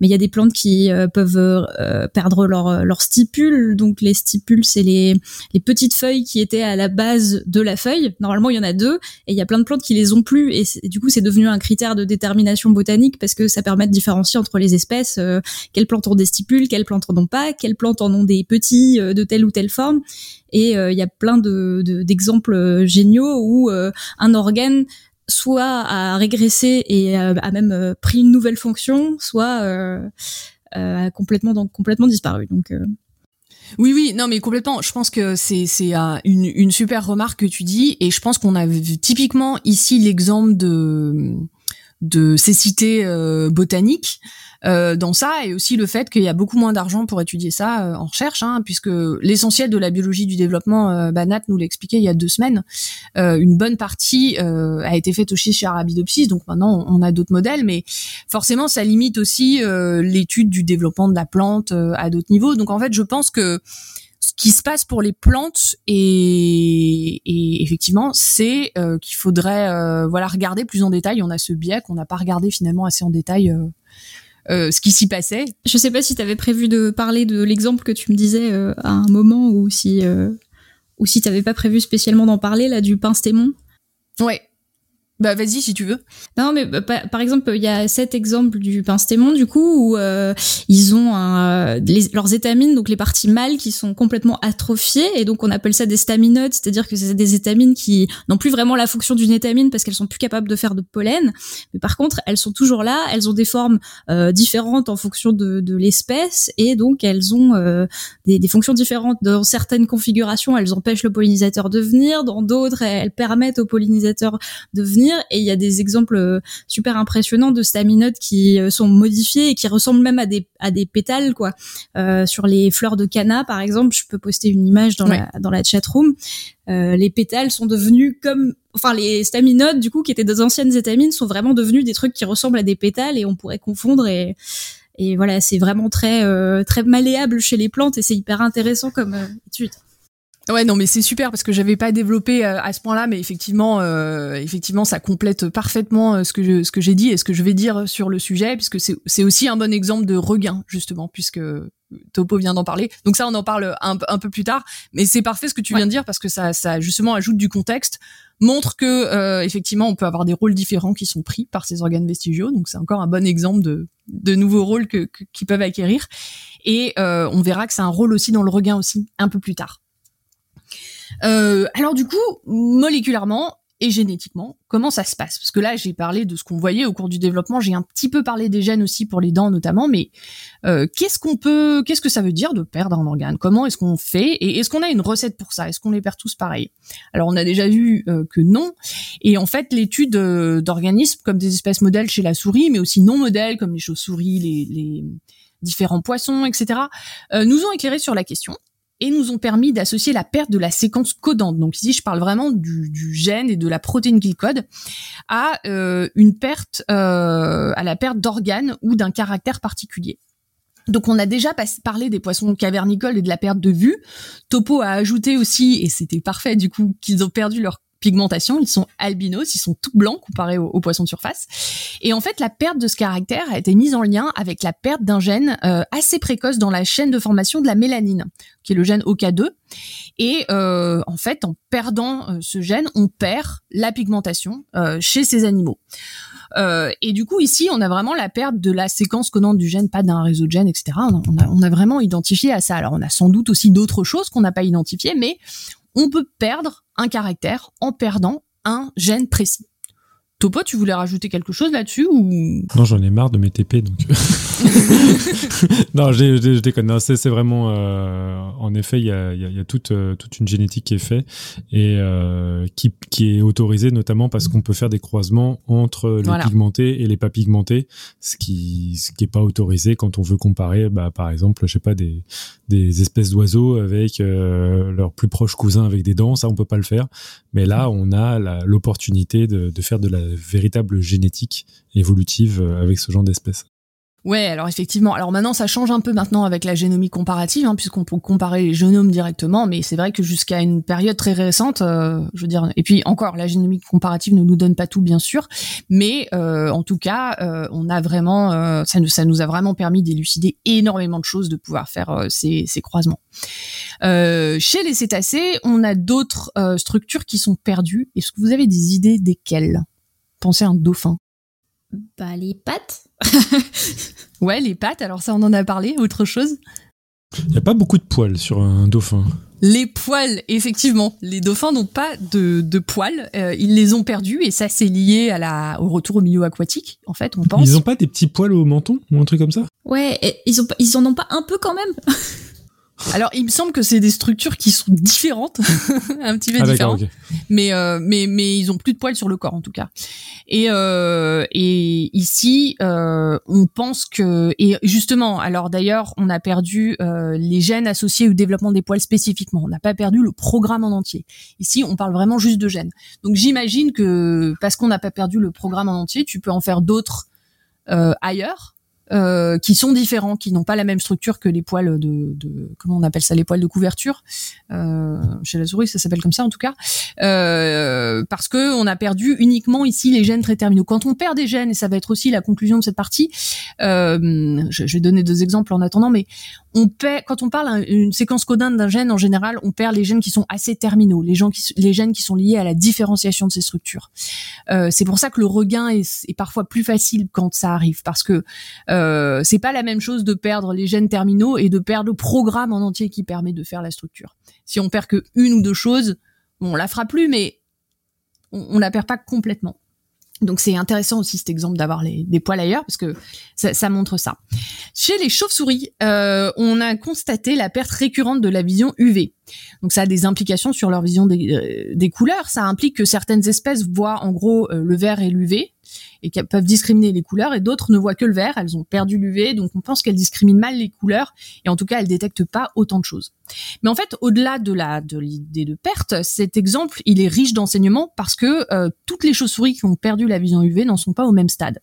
Mais il y a des plantes qui euh, peuvent euh, perdre leur leur stipule. Donc les stipules c'est les les petites feuilles qui étaient à la base de la feuille. Normalement il y en a deux et il y a plein de plantes qui les ont plus et, et du coup c'est devenu un critère de détermination botanique parce que ça permet de différencier entre les espèces, quelles plantes ont des stipules, quelles plantes en ont pas, quelles plantes en ont des petits de telle ou telle forme. Et il y a plein de d'exemples géniaux où un organe soit a régressé et a même pris une nouvelle fonction, soit a complètement disparu. Donc
oui, oui, non, mais complètement. Je pense que c'est une, super remarque que tu dis, et je pense qu'on a typiquement ici l'exemple de de cécité euh, botanique euh, dans ça et aussi le fait qu'il y a beaucoup moins d'argent pour étudier ça euh, en recherche hein, puisque l'essentiel de la biologie du développement euh, Banat nous l'expliquait il y a deux semaines une bonne partie a été faite aussi chez Arabidopsis donc maintenant on a d'autres modèles mais forcément ça limite aussi l'étude du développement de la plante à d'autres niveaux. Donc en fait je pense que ce qui se passe pour les plantes et, et effectivement c'est euh, qu'il faudrait euh, voilà regarder plus en détail. On a ce biais qu'on n'a pas regardé finalement assez en détail euh, ce qui s'y passait.
Je sais pas si tu avais prévu de parler de l'exemple que tu me disais à un moment ou si ou si tu pas prévu spécialement d'en parler là du pince témon.
Ouais bah vas-y si tu veux.
Non mais bah, par exemple il y a cet exemple du pinstémon du coup où euh, ils ont un, leurs étamines donc les parties mâles qui sont complètement atrophiées et donc on appelle ça des staminodes c'est-à-dire que c'est des étamines qui n'ont plus vraiment la fonction d'une étamine parce qu'elles sont plus capables de faire de pollen. Mais par contre elles sont toujours là elles ont des formes euh, différentes en fonction de, de l'espèce et donc elles ont euh, des, des, fonctions différentes. Dans certaines configurations elles empêchent le pollinisateur de venir dans d'autres elles permettent au pollinisateur de venir et il y a des exemples euh, super impressionnants de staminodes qui euh, sont modifiés et qui ressemblent même à des à des pétales quoi. Euh, sur les fleurs de canna par exemple, je peux poster une image dans la dans la chat room. Euh, les pétales sont devenus comme enfin les staminodes du coup qui étaient des anciennes étamines sont vraiment devenus des trucs qui ressemblent à des pétales et on pourrait confondre et et voilà, c'est vraiment très très malléable chez les plantes et c'est hyper intéressant comme étude.
Ouais, non, mais c'est super parce que j'avais pas développé euh, à ce point-là, mais effectivement, euh, effectivement, ça complète parfaitement euh, ce que je, ce que j'ai dit et ce que je vais dire sur le sujet, puisque c'est, c'est aussi un bon exemple de regain justement, puisque Topo vient d'en parler. Donc ça, on en parle un, un peu plus tard, mais c'est parfait ce que tu viens de dire parce que ça, ça justement ajoute du contexte, montre que effectivement, on peut avoir des rôles différents qui sont pris par ces organes vestigiaux. Donc c'est encore un bon exemple de, de nouveaux rôles que, qui peuvent acquérir. Et on verra que c'est un rôle aussi dans le regain aussi un peu plus tard. Euh, alors du coup, moléculairement et génétiquement, comment ça se passe? Parce que là, j'ai parlé de ce qu'on voyait au cours du développement, j'ai un petit peu parlé des gènes aussi pour les dents notamment, mais euh, qu'est-ce qu'on peut, qu'est-ce que ça veut dire de perdre un organe? Comment est-ce qu'on fait? Et est-ce qu'on a une recette pour ça? Est-ce qu'on les perd tous pareil? Alors on a déjà vu euh, que non, et en fait l'étude d'organismes comme des espèces modèles chez la souris, mais aussi non modèles comme les chauves-souris, les, les différents poissons, etc., nous ont éclairé sur la question et nous ont permis d'associer la perte de la séquence codante. Donc ici, je parle vraiment du, gène et de la protéine qu'il code à euh, une perte, euh, à la perte d'organes ou d'un caractère particulier. Donc on a déjà parlé des poissons cavernicoles et de la perte de vue. Topo a ajouté aussi, et c'était parfait du coup, qu'ils ont perdu leur pigmentation, ils sont albinos, ils sont tout blancs comparés aux, poissons de surface. Et en fait, la perte de ce caractère a été mise en lien avec la perte d'un gène euh, assez précoce dans la chaîne de formation de la mélanine, qui est le gène OK2. Et euh, en fait, en perdant euh, ce gène, on perd la pigmentation chez ces animaux. et du coup, ici, on a vraiment la perte de la séquence codante du gène, pas d'un réseau de gènes, etc. On a, on a vraiment identifié à ça. Alors, on a sans doute aussi d'autres choses qu'on n'a pas identifiées, mais on peut perdre un caractère en perdant un gène précis. Topo, tu voulais rajouter quelque chose là-dessus ou?
Non, j'en ai marre de mes TP donc. non, je, je, déconne. c'est vraiment. Euh, en effet, il y a, y a toute, euh, toute une génétique qui est faite et euh, qui, qui est autorisée notamment parce qu'on peut faire des croisements entre les pigmentés et les pas pigmentés, ce qui ce qui est pas autorisé quand on veut comparer, bah, par exemple, je sais pas des des espèces d'oiseaux avec euh, leurs plus proches cousins avec des dents, ça on peut pas le faire. Mais là, on a l'opportunité de, de faire de la véritable génétique évolutive euh, avec ce genre d'espèces.
Ouais, alors effectivement. Alors maintenant, ça change un peu maintenant avec la génomie comparative, hein, puisqu'on peut comparer les génomes directement. Mais c'est vrai que jusqu'à une période très récente, euh, je veux dire, et puis encore, la génomie comparative ne nous donne pas tout, bien sûr, mais euh, en tout cas, euh, on a vraiment, ça nous, a vraiment permis d'élucider énormément de choses, de pouvoir faire ces, ces, croisements. chez les cétacés, on a d'autres structures qui sont perdues. Est-ce que vous avez des idées desquelles? Pensez à un dauphin.
Bah les pattes
ouais, les pattes, alors ça on en a parlé, autre chose.
Il n'y a pas beaucoup de poils sur un dauphin.
Les poils, effectivement, les dauphins n'ont pas de, de poils, euh, ils les ont perdus et ça c'est lié à la, au retour au milieu aquatique, en fait, on pense.
Ils n'ont pas des petits poils au menton ou un truc comme ça?
Ouais, ils, ont, ils en ont pas un peu quand même?
Alors, il me semble que c'est des structures qui sont différentes, un petit peu ah, différentes, mais euh, mais mais ils ont plus de poils sur le corps en tout cas. Et euh, et ici, euh, on pense que et justement, alors d'ailleurs, on a perdu euh, les gènes associés au développement des poils spécifiquement. On n'a pas perdu le programme en entier. Ici, on parle vraiment juste de gènes. Donc, j'imagine que parce qu'on n'a pas perdu le programme en entier, tu peux en faire d'autres euh, ailleurs euh, qui sont différents, qui n'ont pas la même structure que les poils de, de comment on appelle ça, les poils de couverture. Euh, chez la souris, ça s'appelle comme ça en tout cas, euh, parce que on a perdu uniquement ici les gènes très terminaux. Quand on perd des gènes, et ça va être aussi la conclusion de cette partie, euh, je, je, vais donner deux exemples en attendant, mais on perd, quand on parle une séquence codante d'un gène, en général, on perd les gènes qui sont assez terminaux, les, gens qui, les gènes qui sont liés à la différenciation de ces structures. Euh, c'est pour ça que le regain est, est, parfois plus facile quand ça arrive, parce que euh, c'est pas la même chose de perdre les gènes terminaux et de perdre le programme en entier qui permet de faire la structure. Si on perd que une ou deux choses, on la fera plus, mais on, on la perd pas complètement. Donc c'est intéressant aussi cet exemple d'avoir des poils ailleurs parce que ça, ça montre ça. Chez les chauves-souris, euh, on a constaté la perte récurrente de la vision UV. Donc ça a des implications sur leur vision des, euh, des couleurs. Ça implique que certaines espèces voient en gros euh, le vert et l'UV et qu'elles peuvent discriminer les couleurs et d'autres ne voient que le vert. Elles ont perdu l'UV, donc on pense qu'elles discriminent mal les couleurs et en tout cas elles détectent pas autant de choses. Mais en fait, au-delà de l'idée de perte, cet exemple il est riche d'enseignements parce que euh, toutes les chauves-souris qui ont perdu la vision UV n'en sont pas au même stade.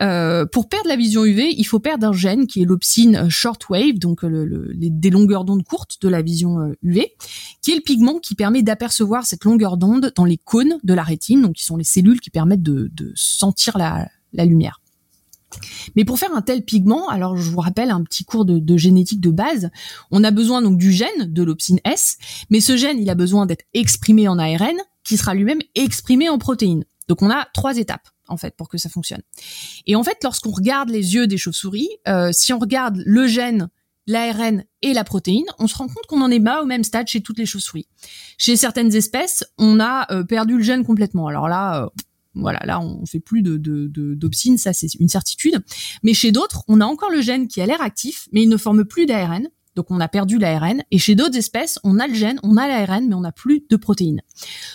Euh, pour perdre la vision UV, il faut perdre un gène qui est l'opsine shortwave, donc euh, des longueurs d'onde courtes de la vision UV, euh, qui est le pigment qui permet d'apercevoir cette longueur d'onde dans les cônes de la rétine, donc qui sont les cellules qui permettent de, sentir la, lumière. Mais pour faire un tel pigment, alors je vous rappelle un petit cours de, de, génétique de base, on a besoin donc du gène de l'opsine S, mais ce gène il a besoin d'être exprimé en ARN, qui sera lui-même exprimé en protéines. Donc on a trois étapes en fait pour que ça fonctionne. Et en fait, lorsqu'on regarde les yeux des chauves-souris, euh, si on regarde le gène, l'ARN et la protéine, on se rend compte qu'on en est pas au même stade chez toutes les chauves-souris. Chez certaines espèces, on a euh, perdu le gène complètement. Alors là, euh, voilà, là on fait plus de d'opsine, ça c'est une certitude. Mais chez d'autres, on a encore le gène qui a l'air actif, mais il ne forme plus d'ARN. Donc on a perdu l'ARN. Et chez d'autres espèces, on a le gène, on a l'ARN, mais on n'a plus de protéines.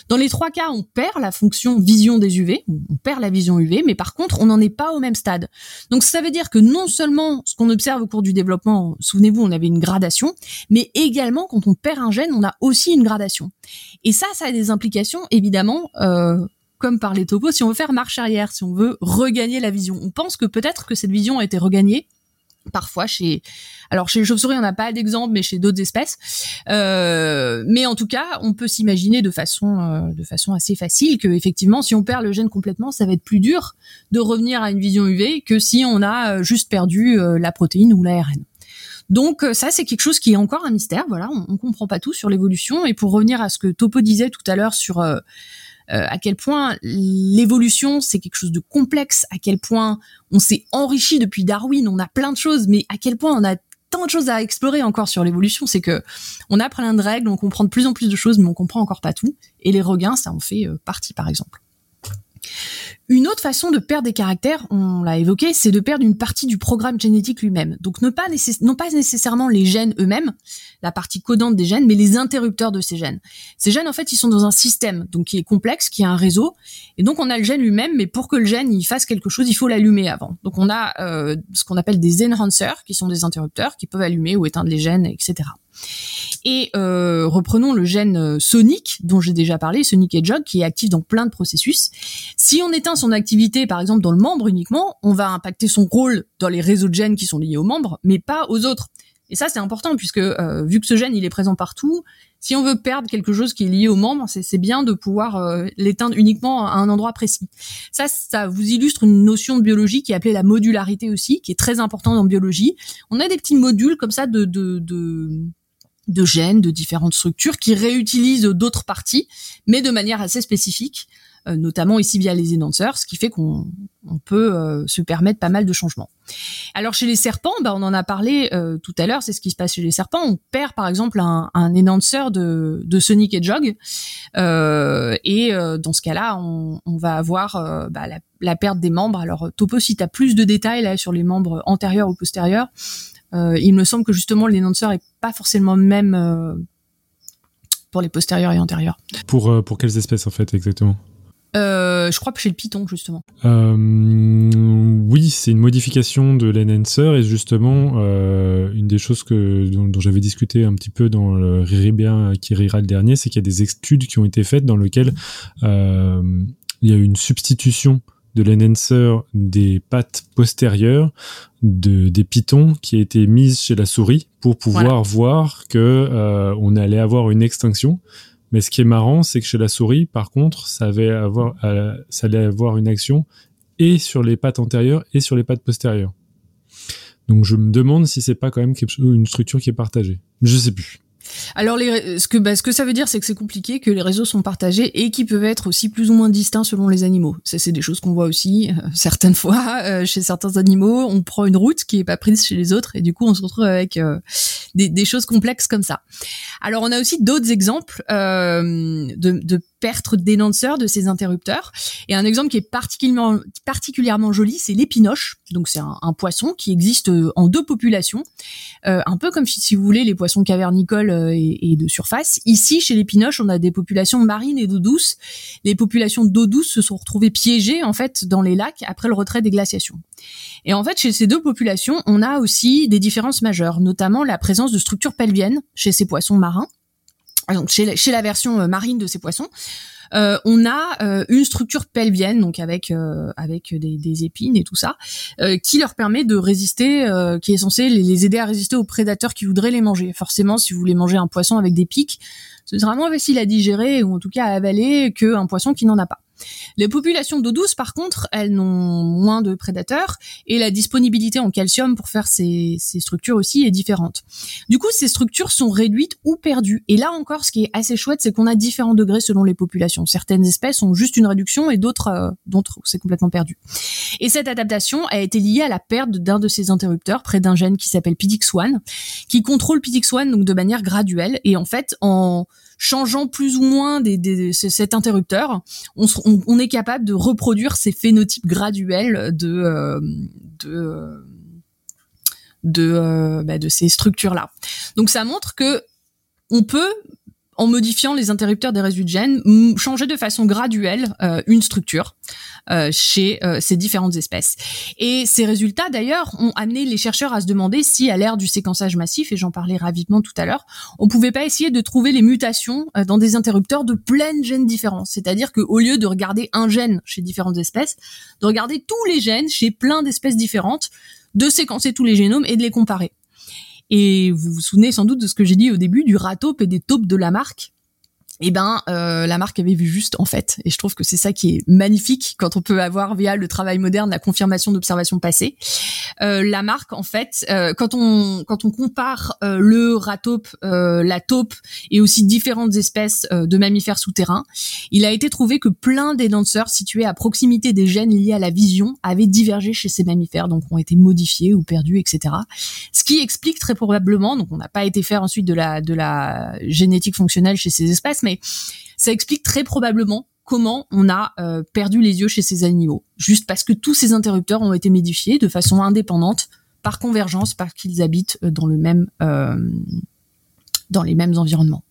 Dans les trois cas, on perd la fonction vision des UV, on perd la vision UV, mais par contre, on n'en est pas au même stade. Donc ça veut dire que non seulement ce qu'on observe au cours du développement, souvenez-vous, on avait une gradation, mais également quand on perd un gène, on a aussi une gradation. Et ça, ça a des implications évidemment. Euh, comme par les topos, si on veut faire marche arrière, si on veut regagner la vision. On pense que peut-être que cette vision a été regagnée parfois chez alors chez les chauves-souris on n'a pas d'exemple mais chez d'autres espèces. Euh, mais en tout cas on peut s'imaginer de façon euh, de façon assez facile que effectivement si on perd le gène complètement ça va être plus dur de revenir à une vision UV que si on a euh, juste perdu la protéine ou l'ARN donc ça c'est quelque chose qui est encore un mystère. Voilà on, on comprend pas tout sur l'évolution. Et pour revenir à ce que Topo disait tout à l'heure sur à quel point l'évolution c'est quelque chose de complexe, à quel point on s'est enrichi depuis Darwin, on a plein de choses, mais à quel point on a tant de choses à explorer encore sur l'évolution, c'est que on a plein de règles, on comprend de plus en plus de choses, mais on comprend encore pas tout. Et les regains, ça en fait euh, partie, par exemple. Une autre façon de perdre des caractères, on l'a évoqué, c'est de perdre une partie du programme génétique lui-même. Donc non pas nécessairement les gènes eux-mêmes, la partie codante des gènes, mais les interrupteurs de ces gènes. Ces gènes, en fait, ils sont dans un système, donc qui est complexe, qui a un réseau, et donc on a le gène lui-même, mais pour que le gène il fasse quelque chose, il faut l'allumer avant. Donc on a euh, ce qu'on appelle des enhancers, qui sont des interrupteurs, qui peuvent allumer ou éteindre les gènes, etc. Et euh, reprenons le gène euh, Sonic dont j'ai déjà parlé, Sonic Hedgehog, qui est actif dans plein de processus. Si on éteint son activité, par exemple dans le membre uniquement, on va impacter son rôle dans les réseaux de gènes qui sont liés au membre, mais pas aux autres. Et ça, c'est important puisque euh, vu que ce gène il est présent partout, si on veut perdre quelque chose qui est lié au membre, c'est bien de pouvoir euh, l'éteindre uniquement à un endroit précis. Ça, ça vous illustre une notion de biologie qui est appelée la modularité aussi, qui est très importante en biologie. On a des petits modules comme ça de, de, de de gènes de différentes structures qui réutilisent d'autres parties, mais de manière assez spécifique. euh, notamment ici via les énonceurs, ce qui fait qu'on peut euh, se permettre pas mal de changements. Alors chez les serpents, bah, on en a parlé euh, tout à l'heure, c'est ce qui se passe chez les serpents. On perd par exemple un, un énonceur de, de Sonic Hedgehog, et dans ce cas-là, on, va avoir bah, la, perte des membres. Alors Topo, si tu as plus de détails là sur les membres antérieurs ou postérieurs, il me semble que justement l'énonceur est pas forcément le même pour les postérieurs et antérieurs.
Pour, pour quelles espèces en fait exactement?
Euh, je crois que chez le Python justement.
Euh, oui, c'est une modification de l'enhancer et justement euh, une des choses que dont, j'avais discuté un petit peu dans le Riribia qui rira le dernier, c'est qu'il y a des études qui ont été faites dans lesquelles euh, il y a eu une substitution de l'enhancer des pattes postérieures de des pitons qui a été mise chez la souris pour pouvoir voir que euh, on allait avoir une extinction mais ce qui est marrant, c'est que chez la souris, par contre, ça, avait avoir, euh, ça allait avoir une action et sur les pattes antérieures et sur les pattes postérieures. Donc je me demande si c'est pas quand même quelque chose, une structure qui est partagée. Je sais plus.
Alors les, ce que bah, ce que ça veut dire, c'est que c'est compliqué, que les réseaux sont partagés et qui peuvent être aussi plus ou moins distincts selon les animaux. Ça, c'est des choses qu'on voit aussi euh, certaines fois euh, chez certains animaux. On prend une route qui est pas prise chez les autres et du coup, on se retrouve avec des, des, choses complexes comme ça. Alors on a aussi d'autres exemples euh, de, de perte d'énonceurs de ces interrupteurs. Et un exemple qui est particulièrement, particulièrement joli, c'est l'épinoche. Donc c'est un, un, poisson qui existe euh, en deux populations, euh, un peu comme si, vous voulez les poissons cavernicoles euh, et, et, de surface. Ici, chez l'épinoche, on a des populations marines et d'eau douce. Les populations d'eau douce se sont retrouvées piégées en fait dans les lacs après le retrait des glaciations. Et en fait, chez ces deux populations, on a aussi des différences majeures, notamment la présence de structures pelviennes chez ces poissons marins. Donc chez la, chez la version euh, marine de ces poissons, euh, on a euh, une structure pelvienne, donc avec des, épines et tout ça, qui leur permet de résister, qui est censé les, les, aider à résister aux prédateurs qui voudraient les manger. Forcément, si vous voulez manger un poisson avec des pics, ce sera moins facile à digérer ou en tout cas à avaler qu'un poisson qui n'en a pas. Les populations d'eau douce, par contre, elles n'ont moins de prédateurs et la disponibilité en calcium pour faire ces, structures aussi est différente. Du coup, ces structures sont réduites ou perdues. Et là encore, ce qui est assez chouette, c'est qu'on a différents degrés selon les populations. Certaines espèces ont juste une réduction et d'autres, euh, d'autres, c'est complètement perdu. Et cette adaptation a été liée à la perte d'un de ces interrupteurs près d'un gène qui s'appelle PDX1, qui contrôle PDX1 donc de manière graduelle. Et en fait, en changeant plus ou moins cet interrupteur, on, est capable de reproduire ces phénotypes graduels de euh, de de, euh, bah, de ces structures là. Donc ça montre que on peut en modifiant les interrupteurs des résidus de gènes, changer de façon graduelle euh, une structure euh, chez euh, ces différentes espèces. Et ces résultats, d'ailleurs, ont amené les chercheurs à se demander si, à l'ère du séquençage massif, et j'en parlais rapidement tout à l'heure, on pouvait pas essayer de trouver les mutations dans des interrupteurs de plein de gènes différents. C'est-à-dire qu'au lieu de regarder un gène chez différentes espèces, de regarder tous les gènes chez plein d'espèces différentes, de séquencer tous les génomes et de les comparer. Et vous vous souvenez sans doute de ce que j'ai dit au début du ratope et des taupes de la marque? Eh ben euh, la marque avait vu juste en fait. Et je trouve que c'est ça qui est magnifique quand on peut avoir via le travail moderne la confirmation d'observations passées. Euh, la marque en fait euh, quand on quand on compare euh, le ratope euh, la taupe et aussi différentes espèces euh, de mammifères souterrains il a été trouvé que plein des danseurs situés à proximité des gènes liés à la vision avaient divergé chez ces mammifères donc ont été modifiés ou perdus etc ce qui explique très probablement donc on n'a pas été faire ensuite de la de la génétique fonctionnelle chez ces espèces mais ça explique très probablement comment on a euh, perdu les yeux chez ces animaux, juste parce que tous ces interrupteurs ont été modifiés de façon indépendante, par convergence, parce qu'ils habitent euh, dans le même, euh, dans les mêmes environnements.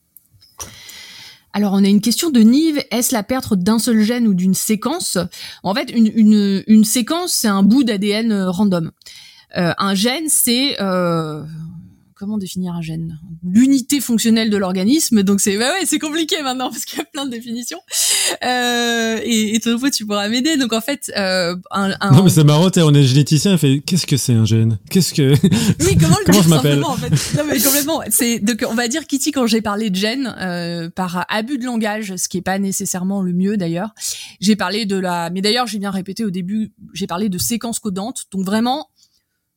Alors on a une question de Nive, est-ce la perte d'un seul gène ou d'une séquence? En fait, une, séquence, c'est un bout d'ADN random. un gène, c'est comment définir un gène? L'unité fonctionnelle de l'organisme. Donc c'est ouais, c'est compliqué maintenant parce qu'il y a plein de définitions. Euh, et, et toi, tu pourras m'aider. Donc en fait, euh, un, un,
non mais c'est marrant. On est généticien. Fait qu'est-ce que c'est un gène? Qu'est-ce que
Oui, comment, comment je m'appelle? en fait? Non mais complètement. C'est donc on va dire Kitty quand j'ai parlé de gène euh, par abus de langage, ce qui est pas nécessairement le mieux d'ailleurs. J'ai parlé de la, mais d'ailleurs j'ai bien répété au début, j'ai parlé de séquence codante. Donc vraiment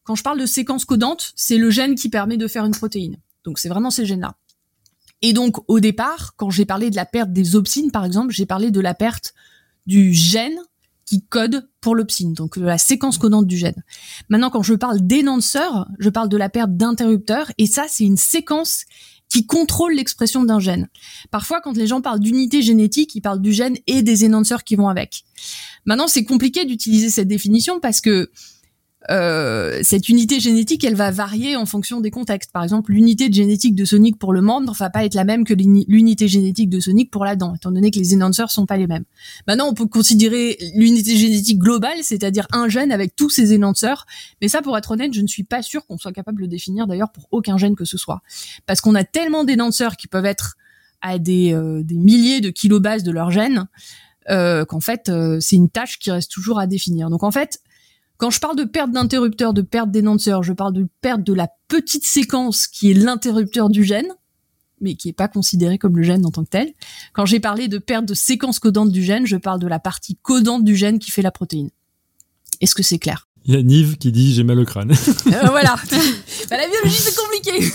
quand je parle de séquence codante, c'est le gène qui permet de faire une protéine. Donc c'est vraiment ces gènes-là. Et donc au départ, quand j'ai parlé de la perte des opsines, par exemple, j'ai parlé de la perte du gène qui code pour l'opsine, donc de la séquence codante du gène. Maintenant, quand je parle d'énonceur, je parle de la perte d'interrupteur, et ça, c'est une séquence qui contrôle l'expression d'un gène. Parfois, quand les gens parlent d'unité génétique, ils parlent du gène et des énonceurs qui vont avec. Maintenant, c'est compliqué d'utiliser cette définition parce que euh, cette unité génétique, elle va varier en fonction des contextes. Par exemple, l'unité génétique de Sonic pour le membre va pas être la même que l'unité génétique de Sonic pour la dent, étant donné que les énonceurs sont pas les mêmes. Maintenant, on peut considérer l'unité génétique globale, c'est-à-dire un gène avec tous ses énonceurs. Mais ça, pour être honnête, je ne suis pas sûr qu'on soit capable de définir d'ailleurs pour aucun gène que ce soit. Parce qu'on a tellement d'énonceurs qui peuvent être à des, euh, milliers de kilobases de leur gène, euh, qu'en fait, euh, c'est une tâche qui reste toujours à définir. Donc en fait, quand je parle de perte d'interrupteur, de perte d'énonceur, je parle de perte de la petite séquence qui est l'interrupteur du gène, mais qui n'est pas considéré comme le gène en tant que tel. Quand j'ai parlé de perte de séquence codante du gène, je parle de la partie codante du gène qui fait la protéine. Est-ce que c'est clair?
Il y a Nive qui dit j'ai mal au crâne.
Euh, voilà. bah, la biologie c'est compliqué.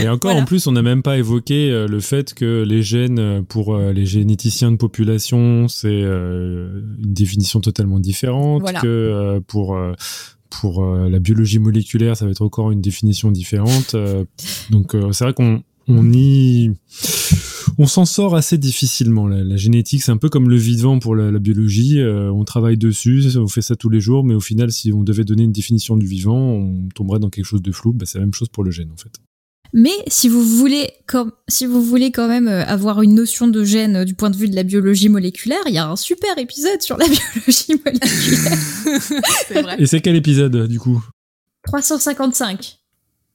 Et encore en plus, on n'a même pas évoqué euh, le fait que les gènes euh, pour les généticiens de population, c'est une définition totalement différente que pour pour la biologie moléculaire, ça va être encore une définition différente. donc c'est vrai qu'on on y on s'en sort assez difficilement. La, génétique, c'est un peu comme le vivant pour la, biologie. Euh, on travaille dessus, on fait ça tous les jours, mais au final, si on devait donner une définition du vivant, on tomberait dans quelque chose de flou. Bah, c'est la même chose pour le gène, en fait.
Mais si vous voulez, comme, si vous voulez quand même euh, avoir une notion de gène euh, du point de vue de la biologie moléculaire, il y a un super épisode sur la biologie moléculaire.
Et c'est quel épisode, du coup?
355.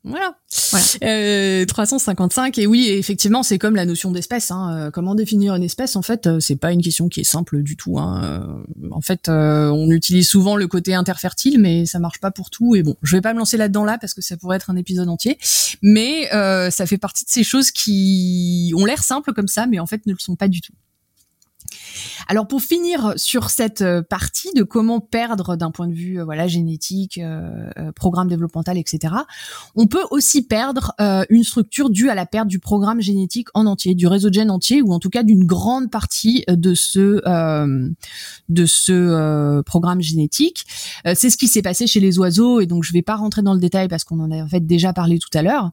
Voilà. voilà. Euh, 355 et oui, effectivement, c'est comme la notion d'espèce. Hein. Euh, comment définir une espèce En fait, euh, c'est pas une question qui est simple du tout. Hein. Euh, en fait, on utilise souvent le côté interfertile, mais ça marche pas pour tout. Et bon, je vais pas me lancer là-dedans là parce que ça pourrait être un épisode entier. Mais ça fait partie de ces choses qui ont l'air simples comme ça, mais en fait ne le sont pas du tout. Alors pour finir sur cette euh, partie de comment perdre d'un point de vue euh, voilà génétique, euh, programme développemental, etc. On peut aussi perdre une structure due à la perte du programme génétique en entier, du réseau de gènes entier, ou en tout cas d'une grande partie de ce de ce programme génétique. C'est ce qui s'est passé chez les oiseaux, et donc je vais pas rentrer dans le détail parce qu'on en a en fait déjà parlé tout à l'heure.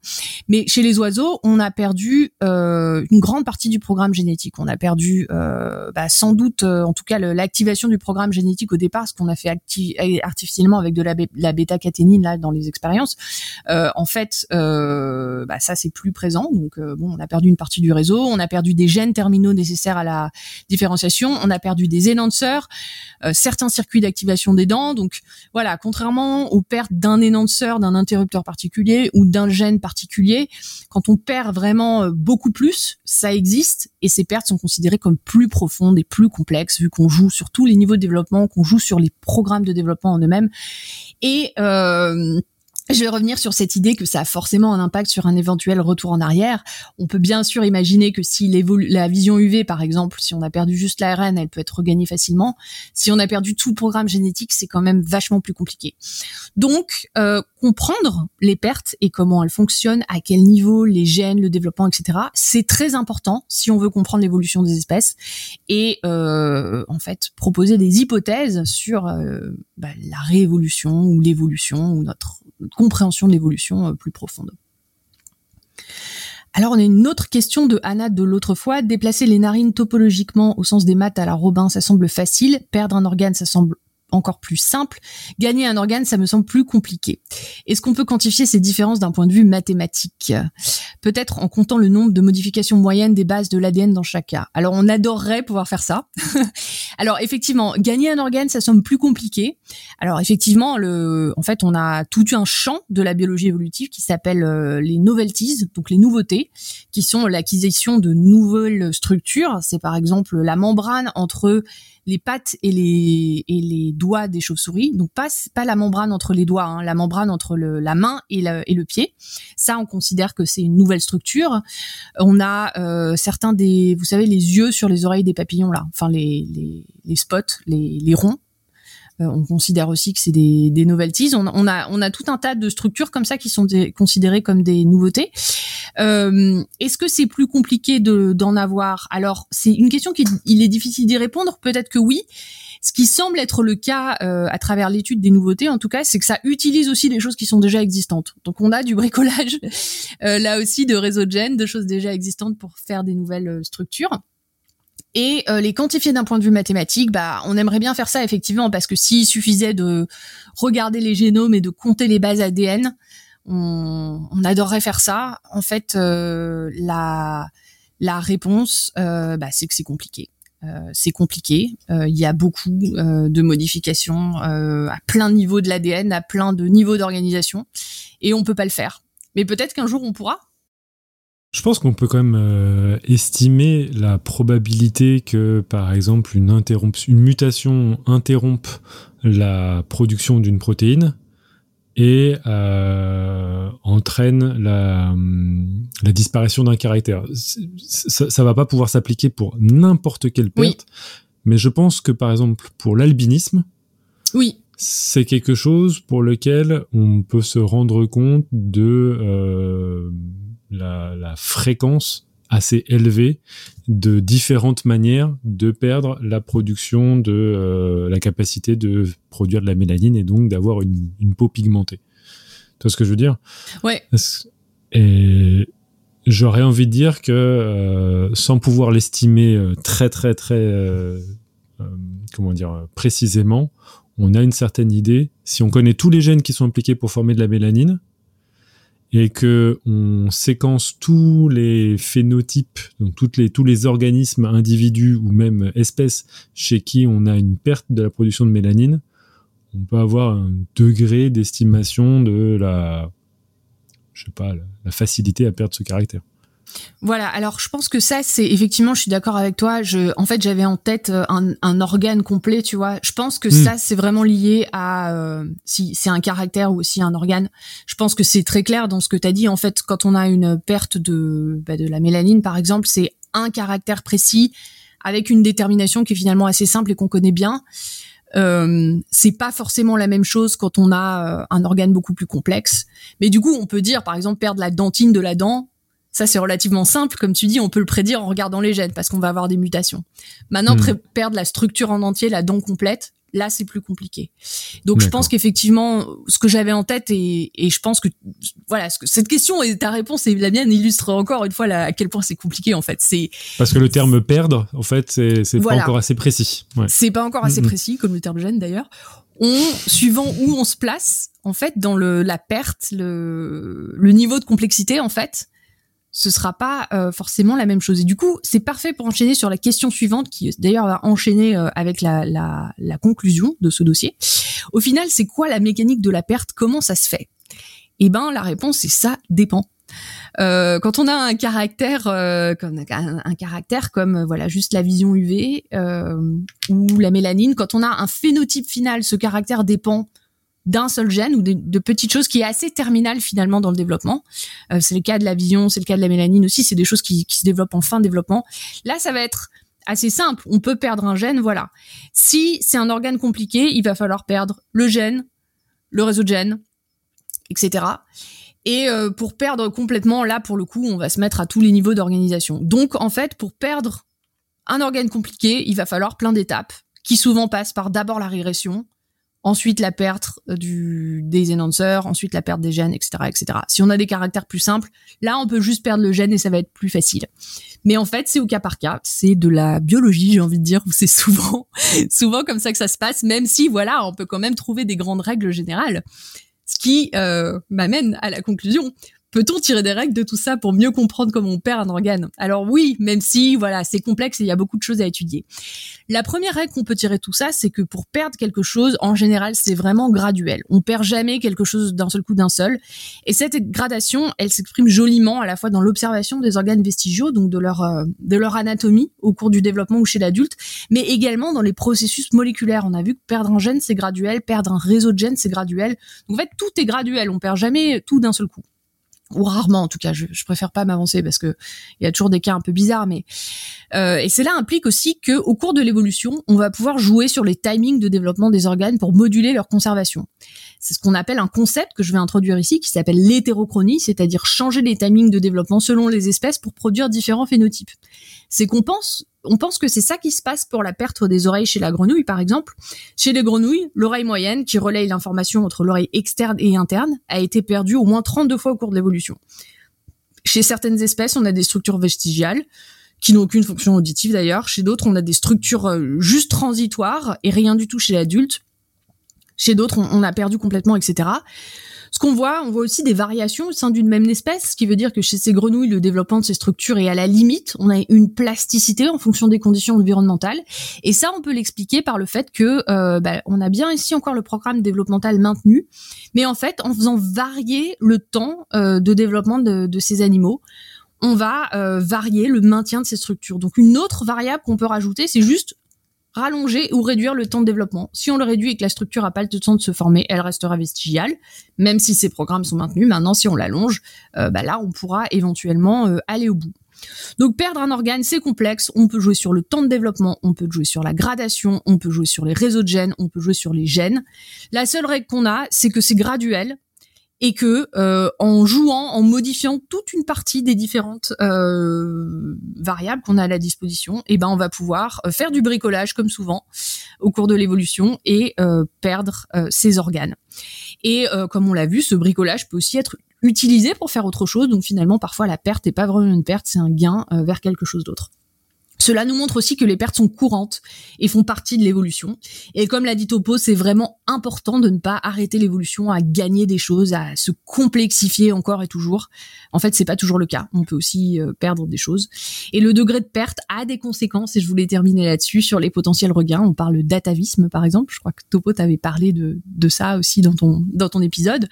Mais chez les oiseaux, on a perdu une grande partie du programme génétique. On a perdu bah, sans doute, euh, en tout cas, l'activation du programme génétique au départ, ce qu'on a fait artificiellement avec de la, bêta-caténine là dans les expériences, euh, en fait, euh, bah, ça c'est plus présent. Donc bon, on a perdu une partie du réseau, on a perdu des gènes terminaux nécessaires à la différenciation, on a perdu des énonceurs, certains circuits d'activation des dents. Donc voilà, contrairement aux pertes d'un énonceur, d'un interrupteur particulier ou d'un gène particulier, quand on perd vraiment beaucoup plus, ça existe et ces pertes sont considérées comme plus profondes plus complexes vu qu'on joue sur tous les niveaux de développement, qu'on joue sur les programmes de développement en eux-mêmes. Et euh, je vais revenir sur cette idée que ça a forcément un impact sur un éventuel retour en arrière. On peut bien sûr imaginer que si la vision UV, par exemple, si on a perdu juste l'ARN, elle peut être regagnée facilement. Si on a perdu tout le programme génétique, c'est quand même vachement plus compliqué. Donc, euh, comprendre les pertes et comment elles fonctionnent, à quel niveau, les gènes, le développement, etc., c'est très important si on veut comprendre l'évolution des espèces et euh, en fait proposer des hypothèses sur euh, bah, la réévolution ou l'évolution ou notre compréhension de l'évolution euh, plus profonde. Alors on a une autre question de Anna de l'autre fois. Déplacer les narines topologiquement au sens des maths à la Robin, ça semble facile. Perdre un organe, ça semble encore plus simple. Gagner un organe, ça me semble plus compliqué. Est-ce qu'on peut quantifier ces différences d'un point de vue mathématique? Peut-être en comptant le nombre de modifications moyennes des bases de l'ADN dans chaque cas. Alors on adorerait pouvoir faire ça. Alors effectivement, gagner un organe, ça semble plus compliqué. Alors effectivement, le, en fait, on a tout un champ de la biologie évolutive qui s'appelle euh, les novelties, donc les nouveautés, qui sont l'acquisition de nouvelles structures. C'est par exemple la membrane entre les pattes et les, et les doigts des chauves-souris. Donc pas, pas la membrane entre les doigts, hein, la membrane entre le, la main et, et le pied. Ça, on considère que c'est une nouvelle structure. On a euh, certains des, vous savez, les yeux sur les oreilles des papillons là, enfin les, les, les spots, les, les ronds. Euh, on considère aussi que c'est des, des novelties. On, on, a, on a tout un tas de structures comme ça qui sont considérées comme des nouveautés. Euh, Est-ce que c'est plus compliqué de d'en avoir? Alors, c'est une question qui il est difficile d'y répondre. Peut-être que oui. Ce qui semble être le cas euh, à travers l'étude des nouveautés, en tout cas, c'est que ça utilise aussi des choses qui sont déjà existantes. Donc, on a du bricolage, euh, là aussi, de réseaux de gènes, de choses déjà existantes pour faire des nouvelles euh, structures. Et euh, les quantifier d'un point de vue mathématique, bah, on aimerait bien faire ça effectivement parce que s'il suffisait de regarder les génomes et de compter les bases ADN, on, adorerait faire ça. En fait, euh, la réponse, euh, bah, c'est que c'est compliqué. C'est compliqué. Il y a beaucoup de modifications à plein de niveaux de l'ADN, à plein de niveaux d'organisation, et on peut pas le faire. Mais peut-être qu'un jour on pourra.
Je pense qu'on peut quand même euh, estimer la probabilité que, par exemple, une, une mutation interrompe la production d'une protéine et euh, entraîne la, la disparition d'un caractère. Ça, ça va pas pouvoir s'appliquer pour n'importe quelle perte, oui. mais je pense que, par exemple, pour l'albinisme,
oui
c'est quelque chose pour lequel on peut se rendre compte de euh, la, la, fréquence assez élevée de différentes manières de perdre la production de euh, la capacité de produire de la mélanine et donc d'avoir une, une, peau pigmentée. Tu vois ce que je veux dire?
Ouais.
Et j'aurais envie de dire que euh, sans pouvoir l'estimer euh, très très très euh, comment dire précisément, on a une certaine idée. Si on connaît tous les gènes qui sont impliqués pour former de la mélanine, et que on séquence tous les phénotypes, tous les organismes, individus ou même espèces chez qui on a une perte de la production de mélanine, on peut avoir un degré d'estimation de la, la facilité à perdre ce caractère.
Voilà, alors je pense que ça, c'est effectivement, je suis d'accord avec toi. Je, en fait, j'avais en tête un, un, organe complet, tu vois. Je pense que mmh. ça, c'est vraiment lié à euh, si c'est un caractère ou aussi un organe. Je pense que c'est très clair dans ce que tu as dit. En fait, quand on a une perte de, bah, de la mélanine, par exemple, c'est un caractère précis avec une détermination qui est finalement assez simple et qu'on connaît bien. Euh, c'est pas forcément la même chose quand on a euh, un organe beaucoup plus complexe. Mais du coup, on peut dire, par exemple, perdre la dentine de la dent ça, c'est relativement simple. Comme tu dis, on peut le prédire en regardant les gènes parce qu'on va avoir des mutations. Maintenant, mmh. perdre la structure en entier, la dent complète, là, c'est plus compliqué. Donc, je pense qu'effectivement, ce que j'avais en tête et, et, je pense que, voilà, ce que, cette question et ta réponse et la mienne illustrent encore une fois à quel point c'est compliqué, en fait. C'est
Parce que le terme perdre, en fait, c'est, c'est voilà. pas encore assez précis. Ouais.
C'est pas encore assez mmh. précis, comme le terme gène d'ailleurs. On, suivant où on se place, en fait, dans le, la perte, le, le niveau de complexité, en fait, ce sera pas euh, forcément la même chose. Et du coup, c'est parfait pour enchaîner sur la question suivante, qui d'ailleurs va enchaîner euh, avec la, la, la, conclusion de ce dossier. Au final, c'est quoi la mécanique de la perte? Comment ça se fait? Eh ben, la réponse c'est ça dépend. Euh, quand on a un caractère, euh, comme un, un, caractère comme voilà juste la vision UV ou la mélanine, quand on a un phénotype final, ce caractère dépend d'un seul gène ou de, petites choses qui est assez terminale finalement dans le développement. Euh, c'est le cas de la vision, c'est le cas de la mélanine aussi, c'est des choses qui, qui, se développent en fin de développement. Là, ça va être assez simple. On peut perdre un gène, voilà. Si c'est un organe compliqué, il va falloir perdre le gène, le réseau de gènes, etc. Et euh, pour perdre complètement, là, pour le coup, on va se mettre à tous les niveaux d'organisation. Donc, en fait, pour perdre un organe compliqué, il va falloir plein d'étapes qui souvent passent par d'abord la régression, ensuite la perte du, des énonceurs, ensuite la perte des gènes, etc., etc. Si on a des caractères plus simples, là, on peut juste perdre le gène et ça va être plus facile. Mais en fait, c'est au cas par cas. C'est de la biologie, j'ai envie de dire, où c'est souvent, souvent comme ça que ça se passe, même si, voilà, on peut quand même trouver des grandes règles générales. Ce qui euh, m'amène à la conclusion. Peut-on tirer des règles de tout ça pour mieux comprendre comment on perd un organe? Alors oui, même si voilà, c'est complexe et il y a beaucoup de choses à étudier. La première règle qu'on peut tirer de tout ça, c'est que pour perdre quelque chose, en général, c'est vraiment graduel. On perd jamais quelque chose d'un seul coup d'un seul. Et cette gradation, elle s'exprime joliment à la fois dans l'observation des organes vestigiaux, donc de leur euh, de leur anatomie au cours du développement ou chez l'adulte, mais également dans les processus moléculaires. On a vu que perdre un gène, c'est graduel, perdre un réseau de gènes, c'est graduel. Donc en fait, tout est graduel. On perd jamais tout d'un seul coup. Ou rarement en tout cas. Je, je préfère pas m'avancer parce que il y a toujours des cas un peu bizarres, mais euh, et cela implique aussi que au cours de l'évolution, on va pouvoir jouer sur les timings de développement des organes pour moduler leur conservation. C'est ce qu'on appelle un concept que je vais introduire ici qui s'appelle l'hétérochronie, c'est-à-dire changer les timings de développement selon les espèces pour produire différents phénotypes. C'est qu'on pense on pense que c'est ça qui se passe pour la perte des oreilles chez la grenouille, par exemple. Chez les grenouilles, l'oreille moyenne, qui relaye l'information entre l'oreille externe et interne, a été perdue au moins 32 fois au cours de l'évolution. Chez certaines espèces, on a des structures vestigiales, qui n'ont aucune fonction auditive d'ailleurs. Chez d'autres, on a des structures euh, juste transitoires et rien du tout chez l'adulte. Chez d'autres, on, a perdu complètement, etc. Ce qu'on voit, on voit aussi des variations au sein d'une même espèce, ce qui veut dire que chez ces grenouilles, le développement de ces structures est à la limite. On a une plasticité en fonction des conditions environnementales, et ça, on peut l'expliquer par le fait que euh, bah, on a bien ici encore le programme développemental maintenu, mais en fait, en faisant varier le temps euh, de développement de, ces animaux, on va euh, varier le maintien de ces structures. Donc une autre variable qu'on peut rajouter, c'est juste rallonger ou réduire le temps de développement. Si on le réduit et que la structure n'a pas le temps de se former, elle restera vestigiale, même si ces programmes sont maintenus. Maintenant, si on l'allonge, euh, bah là, on pourra éventuellement euh, aller au bout. Donc perdre un organe, c'est complexe. On peut jouer sur le temps de développement, on peut jouer sur la gradation, on peut jouer sur les réseaux de gènes, on peut jouer sur les gènes. La seule règle qu'on a, c'est que c'est graduel et que euh, en jouant, en modifiant toute une partie des différentes euh, variables qu'on a à la disposition, eh ben on va pouvoir euh, faire du bricolage comme souvent au cours de l'évolution et perdre ses organes. Et comme on l'a vu, ce bricolage peut aussi être utilisé pour faire autre chose. Donc finalement, parfois la perte n'est pas vraiment une perte, c'est un gain vers quelque chose d'autre. Cela nous montre aussi que les pertes sont courantes et font partie de l'évolution. Et comme l'a dit Topo, c'est vraiment important de ne pas arrêter l'évolution à gagner des choses, à se complexifier encore et toujours. En fait, c'est pas toujours le cas. On peut aussi euh, perdre des choses. Et le degré de perte a des conséquences. Et je voulais terminer là-dessus sur les potentiels regains. On parle d'atavisme, par exemple. Je crois que Topo t'avait parlé de, de ça aussi dans ton dans ton épisode.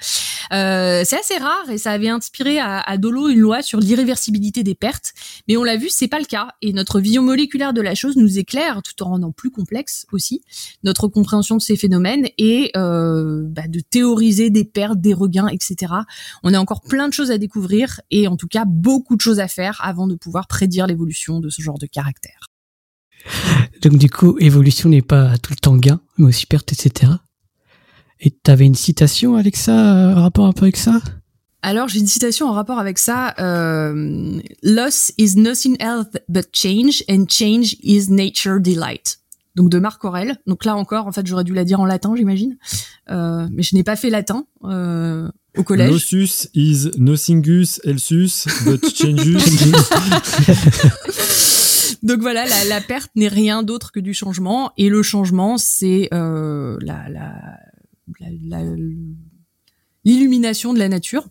Euh, c'est assez rare et ça avait inspiré à, Dolo une loi sur l'irréversibilité des pertes. Mais on l'a vu, c'est pas le cas. Et notre vision moléculaire de la chose nous éclaire tout en rendant plus complexe aussi notre compréhension de ces phénomènes et euh, bah, de théoriser des pertes, des regains, etc. On a encore plein de choses à découvrir et en tout cas beaucoup de choses à faire avant de pouvoir prédire l'évolution de ce genre de caractère.
Donc du coup, évolution n'est pas tout le temps gain, mais aussi perte, etc. Et tu avais une citation, Alexa, un rapport un peu avec ça?
Alors j'ai une citation en rapport avec ça. Euh, Loss is nothing else but change, and change is nature delight. Donc de Marc Aurel. Donc là encore, en fait, j'aurais dû la dire en latin, j'imagine, euh, mais je n'ai pas fait latin euh, au collège.
Lossus is nothingus elsus but change.
Donc voilà, la, la perte n'est rien d'autre que du changement, et le changement, c'est euh, la, la, la, la l'illumination de la nature.